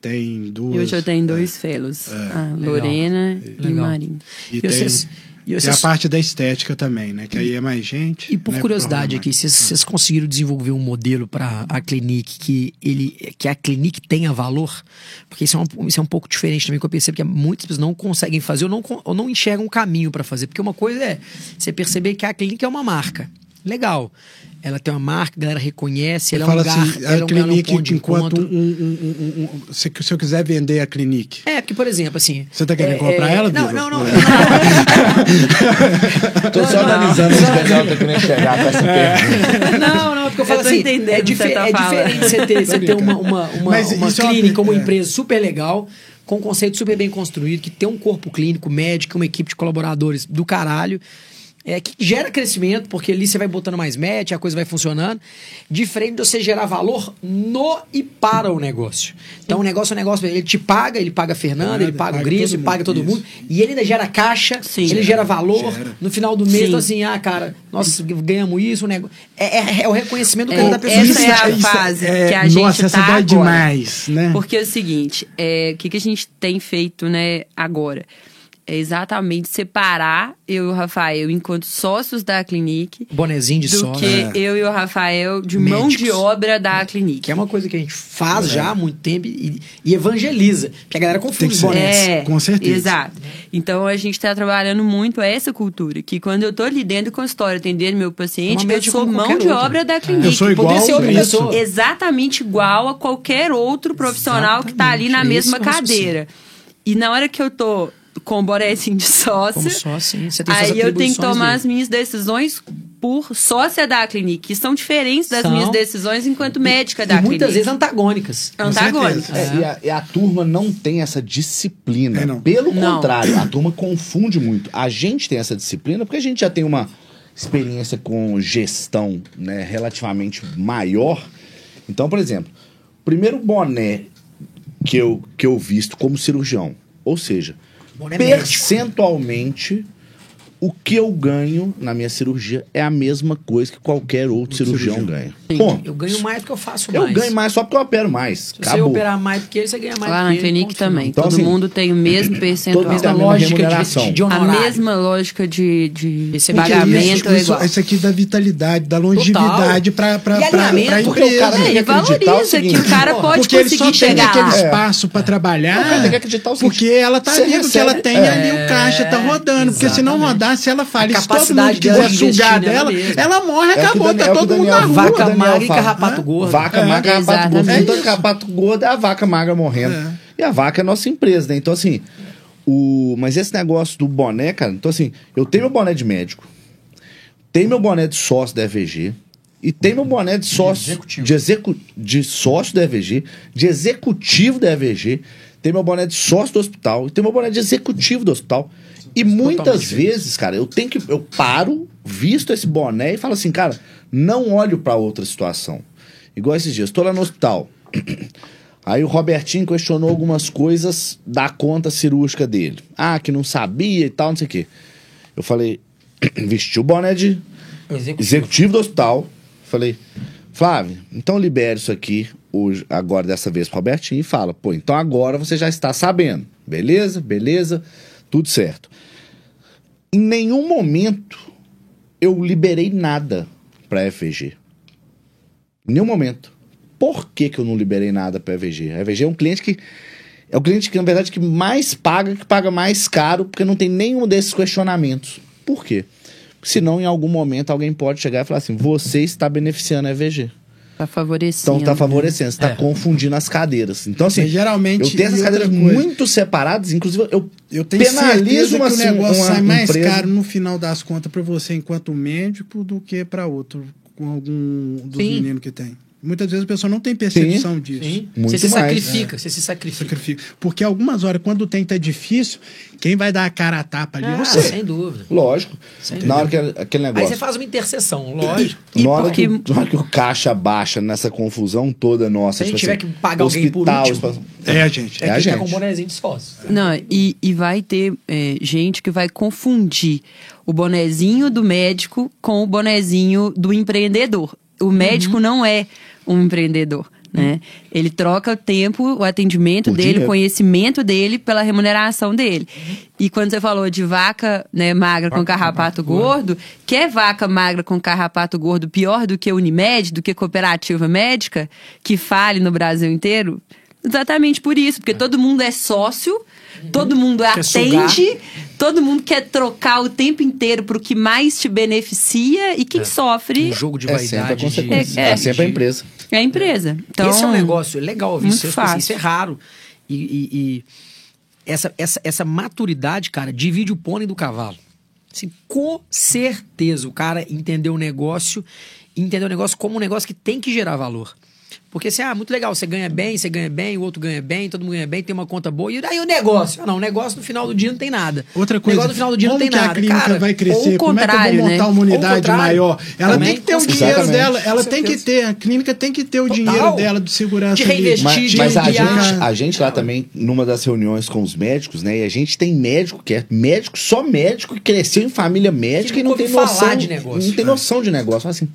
Tem duas.
E hoje eu tenho dois felos. a
Legal.
Lorena e
Legal.
Marinho.
E,
E
tem,
vocês- e
tem
vocês-
a parte da estética também, né? Que aí é mais gente.
E por
né,
curiosidade aqui, vocês, conseguiram desenvolver um modelo para a clinique que ele que a clinique tenha valor? Porque isso é, um, isso é um pouco diferente também que eu percebo que muitas pessoas não conseguem fazer ou não, ou não enxergam um caminho para fazer. Porque uma coisa é você perceber que a clinique é uma marca. Legal. Ela tem uma marca, a galera reconhece, ela é um
Fala
lugar,
assim,
é
a
um- é um
clinique,
de
enquanto um,
encontro.
um, um, um, um- se, se eu quiser vender a clinique.
É, porque, por exemplo, assim.
Você tá querendo
é,
comprar
é,
ela,
Não, não, não.
Tô só
Não, não.
analisando onde o Daniel tá querendo chegar com essa pergunta.
Não, não, porque eu falo
Eu
assim, é,
o que
dife-
você tá
é diferente você ter, você ter uma, uma, uma,
Mas
uma
é uma-
clínica, uma
é.
empresa super legal, com um conceito super bem construído, que tem um corpo clínico, médico, uma equipe de colaboradores do caralho, é, que gera crescimento, porque ali você vai botando mais match, a coisa vai funcionando, diferente de você gerar valor no e para o negócio. Então o negócio é um negócio, ele te paga, ele paga a Fernanda, ele paga,
paga
o Gris,
todo
ele paga
mundo,
todo
isso.
mundo, e ele ainda gera caixa,
Sim.
ele gera valor,
Gera.
no final do mês,
Sim.
então assim, ah, cara, nós ganhamos isso, o negócio. É, é- é o reconhecimento do
É,
da pessoa.
essa é a fase
é-
que a gente
Nossa, essa
tá
dói
agora.
demais, né?
Porque é o seguinte, é, o que, que a gente tem feito, né, agora? É exatamente separar eu e o Rafael enquanto sócios da Clinique
Bonezinho de
do
sócio.
que eu e o Rafael de mão
Médicos.
de obra da Clinique.
Que é uma coisa que a gente faz já há muito tempo e, e evangeliza. Porque a galera
Tem
confunde bonés.
É,
com certeza.
Exato. Então a gente está trabalhando muito essa cultura. Que quando eu tô ali dentro do consultório atendendo meu paciente, eu sou mão de
outra.
obra da
Eu
Clinique.
sou igual
Poder ser outra
isso.
pessoa.
exatamente igual a qualquer outro profissional que tá ali na
Exatamente,
mesma
é
cadeira. E na hora que eu tô com o bonezinho de sócia,
Como sócio, sim. Você tem
aí eu tenho que tomar
dele.
as minhas decisões por sócia da Clinique, que são diferentes das
São.
minhas decisões enquanto médica
E
da
muitas
Clinique.
vezes antagônicas.
antagônicas.
certeza.
É, e, a, e a turma não tem essa disciplina.
É, não.
Pelo
Não.
contrário, a turma confunde muito. A gente tem essa disciplina porque a gente já tem uma experiência com gestão né, relativamente maior. Então, por exemplo, o primeiro boné que eu, que eu visto como cirurgião, ou seja. Percentualmente o que eu ganho na minha cirurgia é a mesma coisa que qualquer outro cirurgião,
cirurgião.
ganha.
Sim.
Bom,
Eu ganho mais porque eu faço
eu
mais.
ganho mais só porque eu opero mais.
Se você
Acabou.
operar mais do que ele, você ganha mais
Lá
do
na
final.
também.
Então,
Todo
assim,
mundo tem o mesmo percentual.
todo mundo tem a mesma
lógica de, de
A mesma lógica de, de
Esse é
Porque
pagamento
isso,
é
isso,
igual.
isso aqui dá vitalidade, dá longevidade pra, pra, pra,
porque
empresa.
o cara
É, e valoriza que o cara pode
porque ele só
conseguir
tem aquele espaço trabalhar.
Acreditar o seguinte,
Porque ela tá
você
vendo que ela tem
é.
ali o caixa, tá rodando. Porque se não rodar, se ela fale,
A
se todo
capacidade
mundo
dela
quiser sugar
nela
dela, ela morre,
É
acabou,
o Daniel-
tá todo mundo na rua.
fala.
Vaca magra e
fala.
carrapato gordo.
Vaca
É,
magra, carrapato gordo. Então, carrapato gordo é a vaca magra morrendo.
É.
E a vaca é a nossa empresa, né? Então, assim, o... mas esse negócio do boné, cara, então, assim, eu tenho meu boné de médico, tenho meu boné de sócio da EVG, e tenho meu boné de sócio
executivo.
de, execu... de sócio da EVG, de executivo da EVG, tenho meu boné de sócio do hospital, e tenho meu boné de executivo do hospital. E muitas
totalmente
vezes, cara, eu tenho que. Eu paro, visto esse boné e falo assim, cara, não olho pra outra situação. Igual esses dias, tô lá no hospital. Aí o Robertinho questionou algumas coisas da conta cirúrgica dele. Ah, que não sabia e tal, não sei o quê. Eu falei, vesti o boné de
Executivo.
executivo do hospital. Falei, Flávio, então libere isso aqui hoje, agora dessa vez pro Robertinho e fala, pô, então agora você já está sabendo. Beleza? Beleza? Tudo certo. Em nenhum momento eu liberei nada pra FVG. Em nenhum momento. Por que, que eu não liberei nada pra FVG? A FVG é um cliente que. É o cliente que, na verdade, que mais paga, que paga mais caro, porque não tem nenhum desses questionamentos. Por quê? Senão, em algum momento, alguém pode chegar e falar assim: você está beneficiando a EVG.
Tá favorecendo.
Então tá favorecendo, você tá
É.
confundindo as cadeiras. Então, assim,
Mas geralmente,
eu tenho essas cadeiras muito separadas, inclusive eu,
Eu tenho
penalizo
certeza
uma,
que o negócio
uma
sai mais
empresa.
caro no final das contas pra você enquanto médico do que pra outro, com algum dos
Sim.
meninos que tem. Muitas vezes a pessoa não tem percepção disso.
Sim.
Muito
você se
mais,
sacrifica, você se sacrifica.
Sacrifica. Porque algumas horas, quando o trem tá difícil, quem vai dar a cara a tapa ali é
Ah,
você.
sem dúvida.
Lógico.
Sem
Na hora que aquele
Aí
negócio.
você faz uma interseção, lógico.
E
na, hora
porque-
que, na hora que o caixa baixa nessa confusão toda nossa.
Se a gente
tipo
tiver
assim,
que pagar alguém por
hospital,
último.
espaço-
É, gente.
É,
É a
que tá
gente.
com um bonezinho de sócio.
Não, e, e vai ter é, gente que vai confundir o bonezinho do médico com o bonezinho do empreendedor. O médico não é um empreendedor. Né? Ele troca o tempo, o atendimento
Por
dele,
dinheiro.
o conhecimento dele pela remuneração dele. E quando você falou de vaca né, magra com carrapato gordo, quer vaca magra com carrapato gordo pior do que Unimed, do que cooperativa médica, que fale no Brasil inteiro? Exatamente por isso, porque todo mundo é sócio, todo mundo
Quer
atende, todo mundo quer trocar o tempo inteiro pro que mais te beneficia e quem sofre
Um jogo de
É sempre a
vaidade.
consequência.
É,
É, sempre a empresa.
é a empresa. Então,
Esse é um negócio legal ouvir
muito
isso. tipo assim,
fácil.
Isso é raro. E, e- e essa, essa, essa maturidade, cara, divide o pônei do cavalo. Assim, com certeza o cara entendeu o negócio, entendeu o negócio como um negócio que tem que gerar valor. Porque assim, ah, muito legal, você ganha bem, você ganha bem, o outro ganha bem, todo mundo ganha bem, tem uma conta boa. E aí o negócio? Ah, não, o negócio no final do dia não tem nada.
Outra coisa,
o negócio no final do dia não tem
que
nada.
a clínica
Cara,
vai crescer?
ou o
como é que eu vou montar
né?
uma unidade maior? Ela
Também,
tem que ter o dinheiro
certeza.
dela, ela tem que ter, a clínica tem que ter o
Total.
dinheiro dela de segurança
De reinvestir,
Mas,
de
mas a, gente, a gente lá também, numa das reuniões com os médicos, né? E a gente tem médico que é médico, só médico, que cresceu em família médica
Que
e não tem noção.
falar de negócio.
Não tem noção de negócio. Fala assim,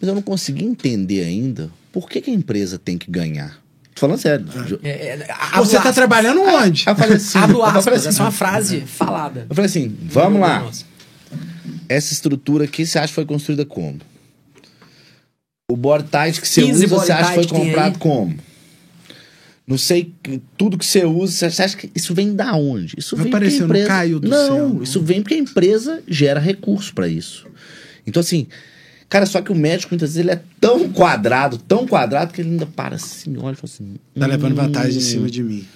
mas eu não consegui entender ainda por que, que a empresa tem que ganhar. Tô falando sério. Eu-
É, é,
Você está trabalhando onde?
Eu falei assim,
Abro
eu falei
aspas,
assim,
essa é uma frase falada.
eu falei assim, vamos lá.
Nossa.
Essa estrutura aqui, você acha que foi construída como? O board tight que você
15
usa, você acha que foi comprado
aí?
como? Não sei, tudo que você usa, você acha que isso vem da onde? Isso
Não
vem porque a
apareceu, não
empresa...
caiu do
não,
céu, não.
isso vem porque a empresa gera recurso para isso. Então, assim, cara, só que o médico, muitas vezes, ele é tão quadrado, tão quadrado, que ele ainda para assim, olha e fala assim...
Tá levando
hum,
vantagem em cima de mim.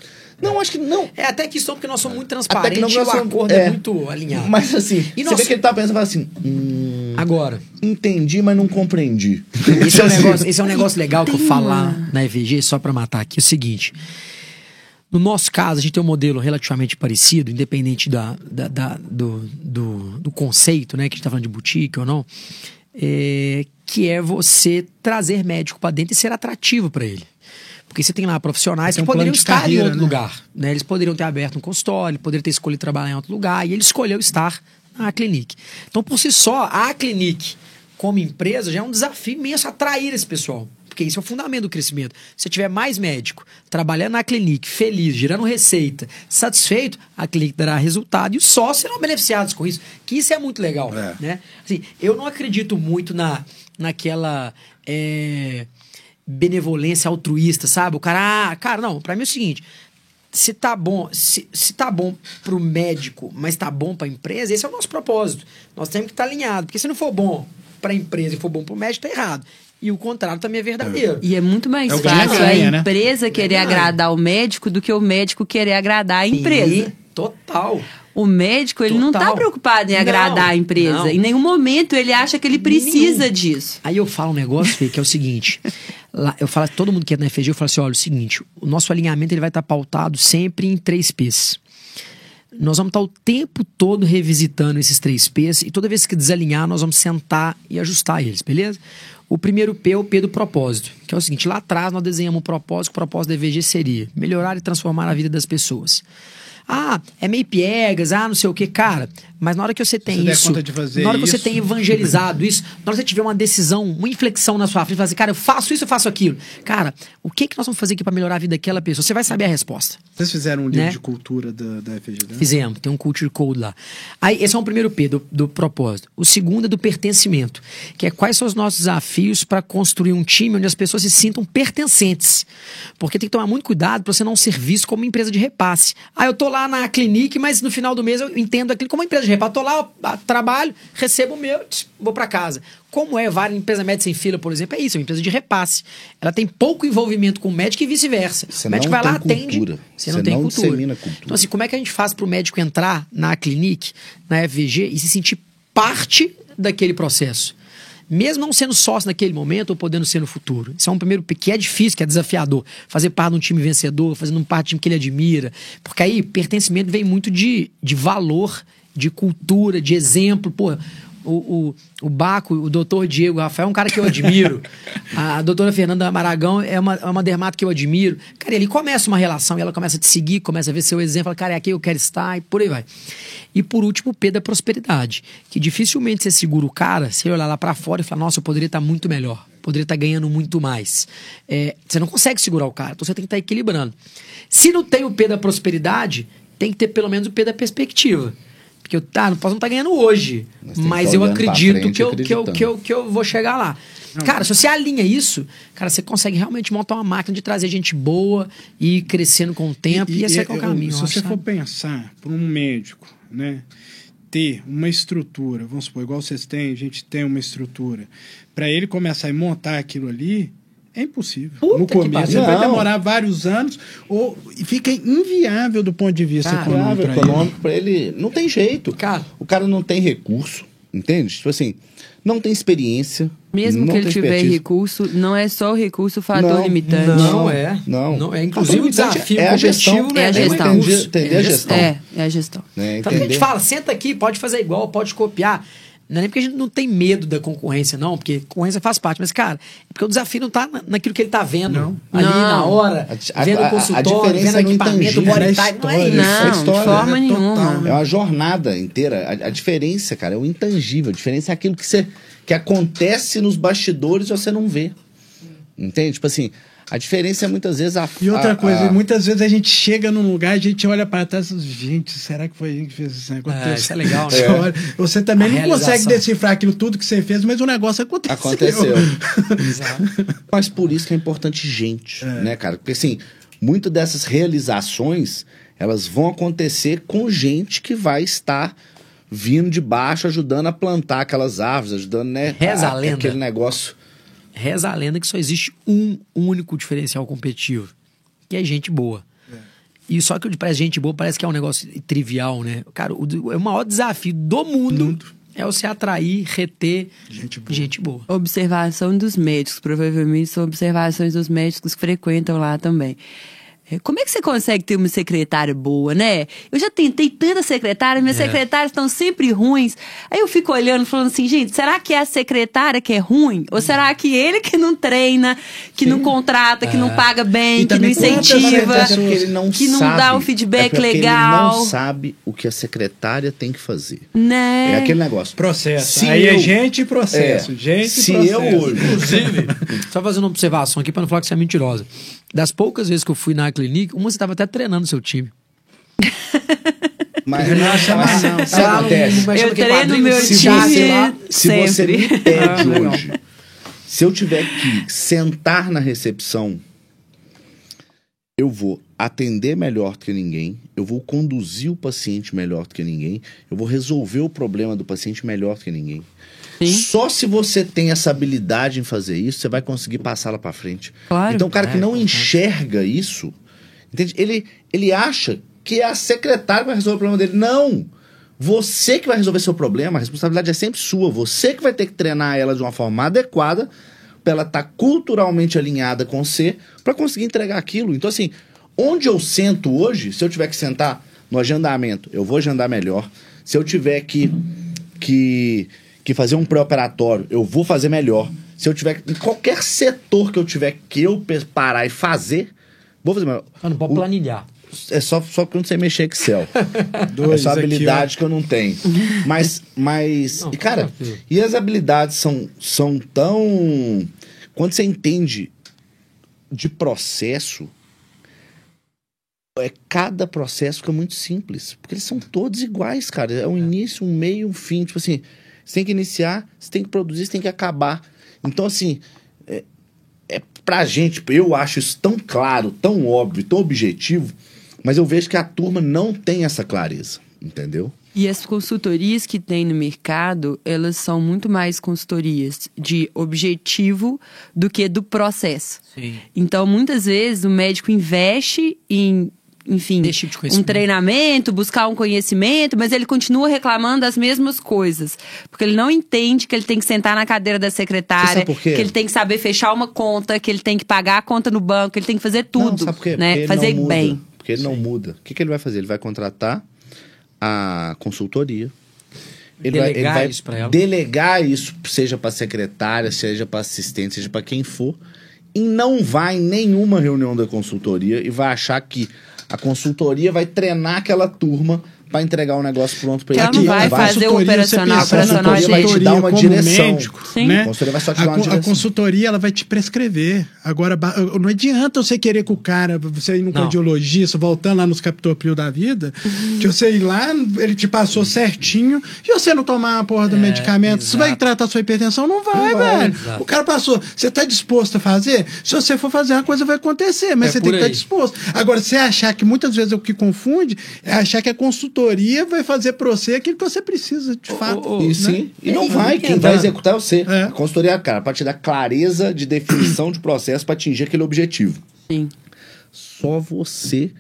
Não, acho que não.
É até que isso porque nós somos muito
Até que
transparentes
não
e o
nós somos-
acordo é, muito alinhado.
Mas assim,
E
você
nós-
vê que ele tá pensando, fala assim, hum,
Agora,
entendi, mas não compreendi.
esse é, um
Assim,
negócio, esse é um negócio legal que eu lá na EVG, só pra matar aqui, é o seguinte. No nosso caso, a gente tem um modelo relativamente parecido, independente da, da- da- do, do, do conceito, né? Que a gente tá falando de boutique ou não. É, que é você trazer médico pra dentro e ser atrativo pra ele. Porque você tem lá profissionais
Tem
que
um
poderiam
de
estar em
carreira,
outro
né?
lugar. Né? Eles poderiam ter aberto um consultório, poderiam ter escolhido trabalhar em outro lugar, e ele escolheu estar na clinique. Então, por si só, a clinique, como empresa, já é um desafio imenso atrair esse pessoal. Porque isso é o fundamento do crescimento. Se tiver mais médico trabalhando na clinique, feliz, gerando receita, satisfeito, a clinique dará resultado e os sócios serão beneficiados com isso. Que isso é muito legal.
É.
Né? Assim, eu não acredito muito na, naquela. é, benevolência altruísta, sabe? O cara, ah, cara, não, pra mim é o seguinte, se tá bom, se, se tá bom pro médico, mas tá bom pra empresa, esse é o nosso propósito. Nós temos que estar alinhados, porque se não for bom pra empresa e for bom pro médico, tá errado. E o contrário também é verdadeiro.
E é muito mais
É
fácil
ganha-ganha,
a
né?
empresa querer
Ganha-ganha.
agradar o médico do que o médico querer agradar a empresa.
E, total.
O médico, ele não tá
Total.
preocupado em
Não,
agradar a empresa.
não.
Em nenhum momento ele acha que ele precisa disso.
Aí eu falo um negócio, Fê, que é o seguinte. lá, eu falo, todo mundo que é na FG, eu falo assim: olha, é o seguinte, o nosso alinhamento ele vai estar pautado sempre em três P's. Nós vamos estar o tempo todo revisitando esses três P's e toda vez que desalinhar, nós vamos sentar e ajustar eles, beleza? O primeiro P é o P do propósito, que é o seguinte: lá atrás nós desenhamos um propósito, o propósito da EVG seria melhorar e transformar a vida das pessoas. Ah, é meio piegas, ah, não sei o que, cara. Mas na hora que você tem
der
isso,
fazer
na hora que você
isso.
tem evangelizado isso, na hora que você tiver uma decisão, uma inflexão na sua frente, falar assim, cara, eu faço isso, eu faço aquilo. Cara, o que que nós vamos fazer aqui para melhorar a vida daquela pessoa? Você vai saber a resposta.
Vocês fizeram um livro
Né?
de cultura da, da FG, né?
Fizemos, tem um culture code lá. Aí, esse é o primeiro P do, do propósito. O segundo é do pertencimento, que é quais são os nossos desafios para construir um time onde as pessoas se sintam pertencentes. Porque tem que tomar muito cuidado para você não ser visto como uma empresa de repasse. Ah, eu tô lá na clinique, mas no final do mês eu entendo aquilo como uma empresa de Tô lá, trabalho, recebo o meu, vou para casa. Como é várias empresas médicas sem fila, por exemplo, é isso, é uma empresa de repasse. Ela tem pouco envolvimento com o médico e vice-versa.
Você
O médico vai lá,
tem
atende.
cultura.
Você não
Você
tem
não
cultura.
cultura.
Então, assim, como é que a gente faz para o médico entrar na clinique, na FVG, e se sentir parte daquele processo? Mesmo não sendo sócio naquele momento ou podendo ser no futuro. Isso é um primeiro que é difícil, que é desafiador. Fazer parte de um time vencedor, fazendo parte de um time que ele admira. Porque aí pertencimento vem muito de, de valor, de cultura, de exemplo. Pô, o, o, o Baco, o doutor Diego Rafael é um cara que eu admiro. A doutora Fernanda Maragão é uma, é uma dermato que eu admiro. Cara, e ali começa uma relação e ela começa a te seguir, começa a ver seu exemplo, fala, cara, é aqui que eu quero estar e por aí vai. E por último, o P da prosperidade, que dificilmente você segura o cara, você olhar lá pra fora e falar, nossa, eu poderia estar muito melhor, poderia estar ganhando muito mais. É, você não consegue segurar o cara, então você tem que estar equilibrando. Se não tem o P da prosperidade, tem que ter pelo menos o P da perspectiva. Porque eu tá, não posso não estar ganhando hoje,
Mas
mas
tá
eu acredito
frente
que eu,
e
que, eu, que, eu, que eu vou chegar lá. Cara, se você alinha isso, cara, você consegue realmente montar uma máquina de trazer gente boa e ir crescendo com o tempo e, esse é, que é o caminho.
Se você
sabe?
for pensar para um médico, né, ter uma estrutura, vamos supor, igual vocês têm, a gente tem uma estrutura, para ele começar a montar aquilo ali, É impossível.
Puta
no começo. Você vai
Não.
demorar vários anos ou e fica inviável do ponto de vista
Cara,
econômico. Pra
econômico pra ele. Não tem jeito.
Cara.
O cara não tem recurso, entende? Tipo assim, não tem experiência.
Mesmo
não
que ele
tem
tiver
expertise.
recurso, não é só o recurso o fator
Não,
limitante.
Não, é.
Não.
é. Inclusive o desafio
é a gestão.
competitivo,
É a
né?
gestão.
Entender- entender a gestão.
É, é a gestão.
Né?
Tanto que a gente fala, senta aqui, pode fazer igual, pode copiar. Não é nem porque a gente não tem medo da concorrência, não, porque concorrência faz parte. Mas, cara, é porque o desafio não tá na- naquilo que ele tá vendo ali
Não.
na hora,
A- a-
vendo
a-
o
a
consultório,
diferença
vendo
é
equipamento,
é
type. Não é
história,
isso.
Não,
é história,
de forma
é
nenhuma.
total.
É uma jornada inteira. A, a diferença, cara, é o intangível. A diferença é aquilo que, você, que acontece nos bastidores e você não vê. Entende? Tipo assim, a diferença é muitas vezes a.
E outra
a-
coisa,
a-
muitas vezes a gente chega num lugar, a gente olha para trás e diz, gente, será que foi a gente que fez esse negócio?
É, isso é legal, né?
Você,
É.
você também
A
não consegue
realização.
decifrar aquilo tudo que você fez, mas o negócio aconteceu.
Aconteceu.
Exato.
Mas por isso que é importante gente,
É.
né, cara? Porque assim, muitas dessas realizações, elas vão acontecer com gente que vai estar vindo de baixo, ajudando a plantar aquelas árvores, ajudando, né?
Reza a lenda.
Aquele negócio.
Reza a lenda que só existe um único diferencial competitivo, que é gente boa. E só que o de parece gente boa parece que é um negócio trivial, né? Cara, o, o maior desafio do mundo, é você atrair, reter
Gente boa.
gente boa.
Observação dos médicos, provavelmente são observações dos médicos que frequentam lá também. É, Como é que você consegue ter uma secretária boa, né? Eu já tentei tanta secretária, minhas
É.
secretárias estão sempre ruins. Aí eu fico olhando, falando assim, gente, será que é a secretária que é ruim? Ou será que ele que não treina, que não contrata, que
É.
não paga bem,
E
que não incentiva,
secretárias-
É porque ele não
que não
sabe,
dá um
é
feedback
porque
legal?
Ele não sabe o que a secretária tem que fazer.
Né?
É aquele negócio.
Processo.
Se
Aí é
eu-
gente e processo.
É,
gente e
se
processo.
eu hoje.
Inclusive, só fazendo uma observação aqui para não falar que você é mentirosa. Das poucas vezes que eu fui na clínica, uma você estava até treinando seu time.
Mas,
Não,
mas,
chama não.
sabe o acontece?
Eu treino meu
se
time
você lá-
Se você me pede
Ah,
hoje, se eu tiver que sentar na recepção, eu vou atender melhor do que ninguém, eu vou conduzir o paciente melhor do que ninguém, eu vou resolver o problema do paciente melhor do que ninguém.
Sim.
Só se você tem essa habilidade em fazer isso, você vai conseguir passá-la para frente.
Claro.
Então, o cara que
É,
não
importante.
enxerga isso, entende? Ele, ele acha que é a secretária que vai resolver o problema dele. Não! Você que vai resolver seu problema, a responsabilidade é sempre sua. Você que vai ter que treinar ela de uma forma adequada para ela estar culturalmente alinhada com você para conseguir entregar aquilo. Então, assim, onde eu sento hoje, se eu tiver que sentar no agendamento, eu vou agendar melhor. Se eu tiver que, que, que fazer um pré-operatório, eu vou fazer melhor. Se eu tiver em qualquer setor que eu tiver que eu parar e fazer, vou fazer melhor.
Eu não pode
O-
planilhar.
é só, só porque eu não sei mexer Excel.
Dois
Essa
aqui,
habilidade que eu não tenho. Mas, mas
Não,
e cara,
certeza.
e as habilidades são, são tão... Quando você entende de processo, é, cada processo fica muito simples. Porque eles são todos iguais, cara. É um início, um meio, um fim. Tipo assim, você tem que iniciar, você tem que produzir, você tem que acabar. Então, assim, é, é pra gente, eu acho isso tão claro, tão óbvio, tão objetivo, mas eu vejo que a turma não tem essa clareza, entendeu?
E as consultorias que tem no mercado, elas são muito mais consultorias de objetivo do que do processo.
Sim.
Então, muitas vezes, o médico investe em, enfim,
tipo de
um treinamento, buscar um conhecimento, mas ele continua reclamando das mesmas coisas. Porque ele não entende que ele tem que sentar na cadeira da secretária,
sabe por quê?
que ele tem que saber fechar uma conta, que ele tem que pagar a conta no banco, que ele tem que fazer tudo,
Não, sabe por quê? Porque
né?
ele
Fazer
não muda.
bem.
Porque ele não muda. O que, que ele vai fazer? Ele vai contratar a consultoria. Ele vai, ele
Delegar
vai
isso pra ela.
delegar isso, seja para secretária, seja para assistente, seja para quem for, e não vai em nenhuma reunião da consultoria e vai achar que a consultoria vai treinar aquela turma para entregar o negócio pronto para ele.
ela não vai fazer o operacional, operacional
a
é.
Vai te dar uma direção.
médico,
Sim.
né?
A consultoria vai só te
A
dar uma
a,
direção.
consultoria ela vai te prescrever. Agora, não adianta você querer que o cara, você ir no
Não.
cardiologista, voltando lá nos captopril da vida, que você ir lá, ele te passou certinho, e você não tomar a porra do
É,
medicamento, você vai
exato.
tratar sua hipertensão? Não vai,
Não vai,
velho.
exato.
O cara passou, você está disposto a fazer? Se você for fazer, a coisa vai acontecer, mas
É
você tem que estar
aí.
disposto. Agora, você achar que muitas vezes o que confunde é achar que a consultoria vai fazer pra você aquilo que você precisa, de fato.
ô,
E
né?
sim. E não
E-
vai,
e
quem
andando.
vai executar é você.
É.
A consultoria, cara, pra te dar clareza de definição de processo pra atingir aquele objetivo.
Sim.
Só você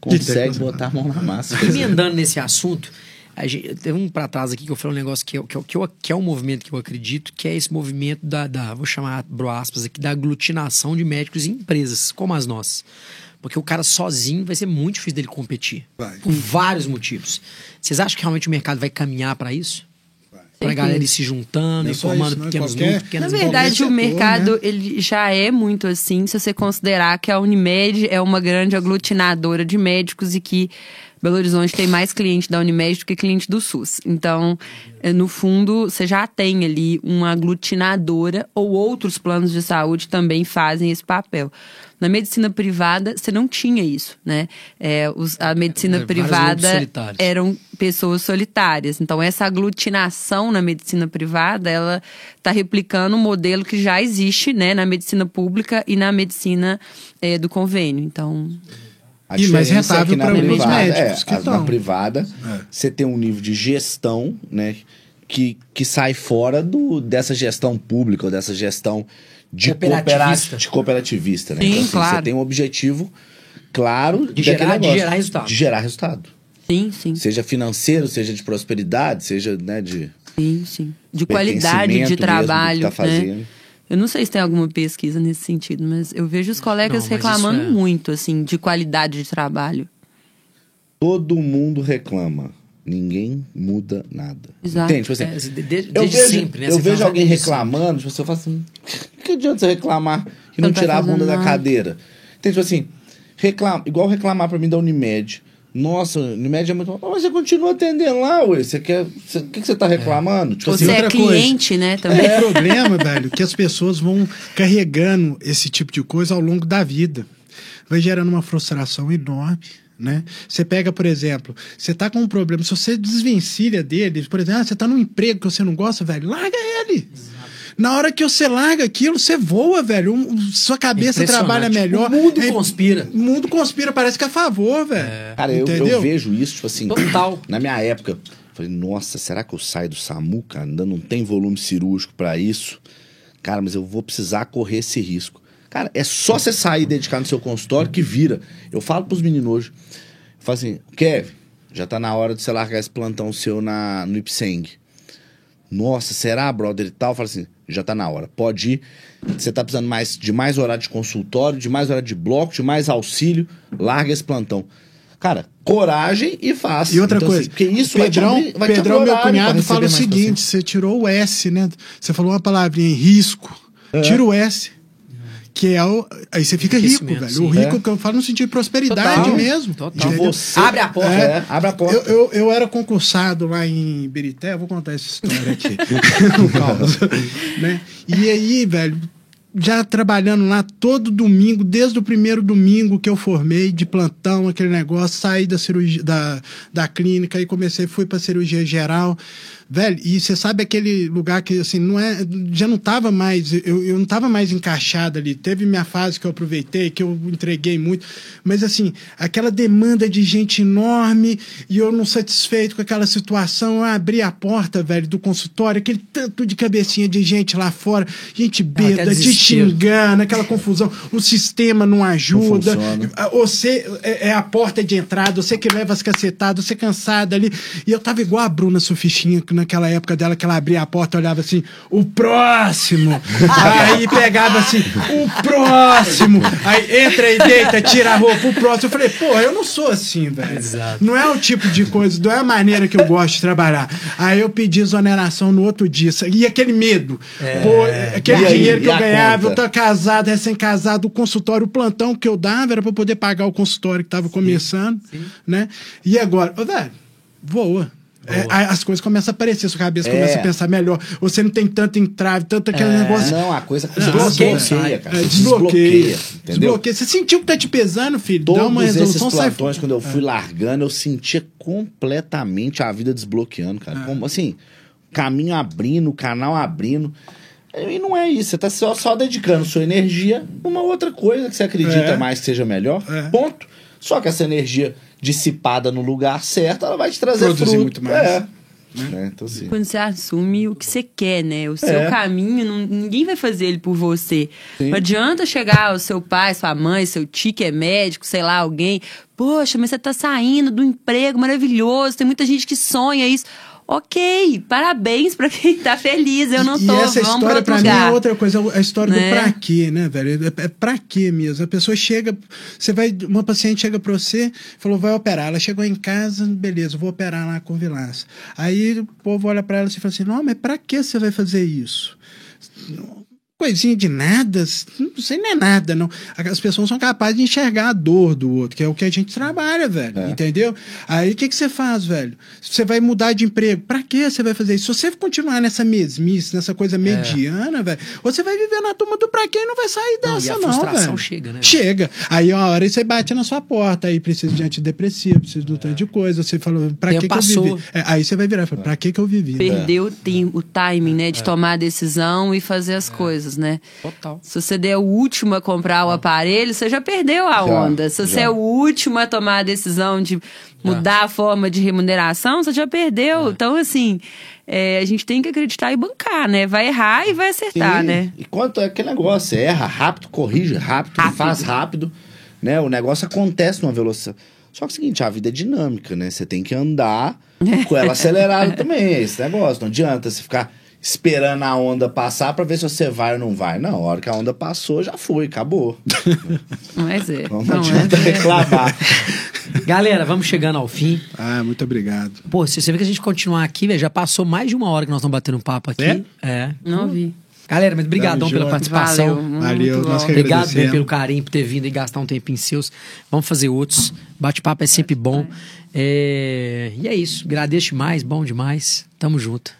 consegue botar a mão na massa.
Emendando nesse assunto, a gente, teve um pra trás aqui que eu falei um negócio que, eu- que, eu- que, eu- que é um movimento que eu acredito, que é esse movimento da, da vou chamar, bro aspas aqui, da aglutinação de médicos em empresas, como as nossas. Porque o cara sozinho vai ser muito difícil dele competir.
Vai.
Por vários motivos. Vocês acham que realmente o mercado vai caminhar para isso? Pra
Certeza.
galera ir se juntando
é
e
só
formando
isso,
pequenos
Qualquer-
núcleos, pequenas
Na
Qualquer
verdade,
setor,
o mercado
né?
ele já é muito assim, se você considerar que a Unimed é uma grande aglutinadora de médicos e que Belo Horizonte tem mais cliente da Unimed do que cliente do SUS. Então, eh, no fundo, você já tem ali uma aglutinadora ou outros planos de saúde também fazem esse papel. Na medicina privada, você não tinha isso, né? É, os- a medicina
É,
privada eram pessoas solitárias. Então, essa aglutinação na medicina privada, ela está replicando um modelo que já existe né, na medicina pública e na medicina eh, do convênio. Então,
A
E mais
diferença
rentável
é que na
pra alguns
privada,
médicos
é,
que estão.
Na privada,
É.
você tem um nível de gestão, né? Que, que sai fora do, dessa gestão pública ou dessa gestão de
Cooperativista.
de cooperativista né?
Sim,
então, assim,
claro.
Você tem um objetivo claro
De gerar- de
negócio,
gerar resultado.
De gerar resultado.
sim, sim,
Seja financeiro, seja de prosperidade, seja né, de
sim, sim. De qualidade de
mesmo
trabalho,
tá
né?
fazendo.
Eu não sei se tem alguma pesquisa nesse sentido, mas eu vejo os colegas
Não,
reclamando
é-
muito, assim, de qualidade de trabalho.
Todo mundo reclama. Ninguém muda nada.
Exato.
Entende? Tipo assim,
É, de- de-
eu
desde
vejo,
sempre, né?
eu vejo alguém
desde
reclamando, tipo, assim, eu falo assim, que adianta você reclamar e não
Não tá
tirar a bunda
fazendo
da
nada.
cadeira? Então, tipo assim, reclama, igual reclamar pra mim da Unimed. Nossa, Unimed é muito bom. Mas você continua atendendo lá, ué. Você quer. O que, que você tá reclamando? Tipo
Você
assim,
é
outra coisa.
cliente, né, também.
O problema, velho, que as pessoas vão carregando esse tipo de coisa ao longo da vida. Vai gerando uma frustração enorme, né? Você pega, por exemplo, você tá com um problema, se você desvencilha dele, por exemplo, ah, você tá num emprego que você não gosta, velho, larga ele. Na hora que você larga aquilo, você voa, velho. Um- sua cabeça trabalha melhor.
O mundo
É-
conspira.
O mundo conspira, parece que é a favor, velho.
Cara, eu,
Entendeu?
eu vejo isso, tipo assim.
Total.
Na minha época, falei, nossa, será que eu saio do SAMU, cara? Ainda não tem volume cirúrgico pra isso. Cara, mas eu vou precisar correr esse risco. Cara, é só você sair e dedicar no seu consultório que vira. Eu falo pros meninos hoje. Eu falo assim, Kevin, já tá na hora de você largar esse plantão seu na, no Ipseng. Nossa, será, brother e tal? Eu falo assim, já tá na hora. Pode ir. Você tá precisando mais, de mais horário de consultório, de mais horário de bloco, de mais auxílio. Larga esse plantão. Cara, coragem e faça.
E outra
Então,
coisa,
assim, porque isso
Pedrão,
vai te abrir, vai
Pedrão meu cunhado, fala o seguinte: você tirou o S, né? Você falou uma palavrinha, risco. Tira o S. Que é o. Aí você fica rico, velho.
sim.
O rico
É.
que eu falo no sentido de prosperidade
Total,
mesmo.
total.
Você.
Abre a porta.
É, abre a porta.
Eu, eu, eu era concursado lá em Birité, eu vou contar essa história aqui. no né? E aí, velho, já trabalhando lá todo domingo, desde o primeiro domingo que eu formei de plantão, aquele negócio, saí da cirurgia da, da clínica e comecei, fui pra cirurgia geral. Velho, e você sabe aquele lugar que, assim, não é. Já não tava mais. Eu, eu não tava mais encaixado ali. Teve minha fase que eu aproveitei, que eu entreguei muito. Mas, assim, aquela demanda de gente enorme e eu não satisfeito com aquela situação. Eu abri a porta, velho, do consultório, aquele tanto de cabecinha de gente lá fora, gente bêbada,
aquele
te xingando, aquela confusão. O sistema não ajuda.
funciona.
Ah, Você é é a porta de entrada, você que leva as cacetadas, você cansado ali. E eu tava igual a Bruna Sufichinha, que naquela época dela, que ela abria a porta, olhava assim, o próximo. aí pegava assim, o próximo. Aí entra e deita, tira a roupa, o próximo. Eu falei, pô, eu não sou assim, velho.
Exato.
Não é o tipo de coisa, não é a maneira que eu gosto de trabalhar. Aí eu pedi exoneração no outro dia. E aquele medo. Pô, aquele
aí,
dinheiro que eu ganhava, eu
conta?
tô casado, recém-casado, o consultório, o plantão que eu dava era pra poder pagar o consultório que tava começando, né? E agora, ô, velho, voa. É, as coisas começam a aparecer, sua cabeça
É.
começa a pensar melhor. Você não tem tanto entrave, tanto aquele negócio.
Não, a coisa
Ah,
desbloqueia,
desbloqueia,
cara.
É, desbloqueia.
entendeu?
Desbloqueia. Você sentiu que tá te pesando, filho? Dá uma
Todos esses
resolução, sai
plantões, quando eu fui largando, eu sentia completamente a vida desbloqueando, cara. Como, assim, caminho abrindo, canal abrindo. E não é isso, você tá só, só dedicando sua energia a uma outra coisa que você acredita
É.
mais que seja melhor.
É.
Ponto. Só que essa energia dissipada no lugar certo, ela vai te trazer
Produzir
fruto.
muito mais.
É. Né? Então, assim,
Quando você assume o que você quer, né? O seu
É.
caminho, não- ninguém vai fazer ele por você.
Sim.
Não adianta chegar o seu pai, sua mãe, seu tio que é médico, sei lá, alguém. Poxa, mas você tá saindo do emprego maravilhoso, tem muita gente que sonha isso. Ok, parabéns pra quem tá feliz. Eu não
E-
tô,
E essa história,
outro
mim, é outra coisa. A história
Né?
do pra quê, né, velho? É, é pra quê mesmo? A pessoa chega, você vai, uma paciente chega pra você, falou, vai operar. Ela chegou em casa, beleza, vou operar lá com Vilaça. Aí o povo olha pra ela e fala assim, não, mas pra que você vai fazer isso? Coisinha de nada, não sei nem é nada, não. As pessoas são capazes de enxergar a dor do outro, que é o que a gente trabalha, velho.
É.
Entendeu? Aí o que, que você faz, velho? Você vai mudar de emprego. Pra que você vai fazer isso? Se você continuar nessa mesmice, nessa coisa mediana, velho, você vai viver na turma do pra quê e não vai sair
Não, e
dessa,
a
não,
frustração
velho.
chega, né?
Chega. Aí uma hora você bate na sua porta, aí precisa de antidepressivo, precisa de um tanto de coisa. Você falou, pra que, que eu vivi? É, aí você vai virar e falar, pra que, que eu vivi?
Perdeu o, o timing, né?
É.
De tomar a decisão e fazer as coisas, né?
Total.
Se você der o último a comprar o aparelho, você já perdeu a
Já,
onda. Se você
já.
é o último a tomar a decisão de mudar a forma de remuneração, você já perdeu. Então, assim, é, a gente tem que acreditar e bancar, né? Vai errar e vai acertar,
Sim.
né?
E quanto é aquele negócio, você erra rápido, corrige rápido,
Rápido.
faz rápido, né? O negócio acontece numa velocidade. Só que é o seguinte, a vida é dinâmica, né? Você tem que andar com ela acelerada também, é esse negócio. Não adianta você ficar esperando a onda passar pra ver se você vai ou não vai. Não, a hora que a onda passou, já foi, acabou.
Mas é.
Não,
Não,
adianta
é.
reclamar.
Galera, vamos chegando ao fim.
Ah, muito obrigado.
Pô, se você vê que a gente continuar aqui, velho, já passou mais de uma hora que nós estamos batendo um papo aqui.
É?
É.
Não vi.
Galera, mas brigadão pela participação.
Valeu.
Valeu, nós que
Obrigado bem pelo carinho, por ter vindo e gastar um tempinho seus. Vamos fazer outros. Bate-papo é sempre bom. É, E é isso. Agradeço demais, bom demais. Tamo junto.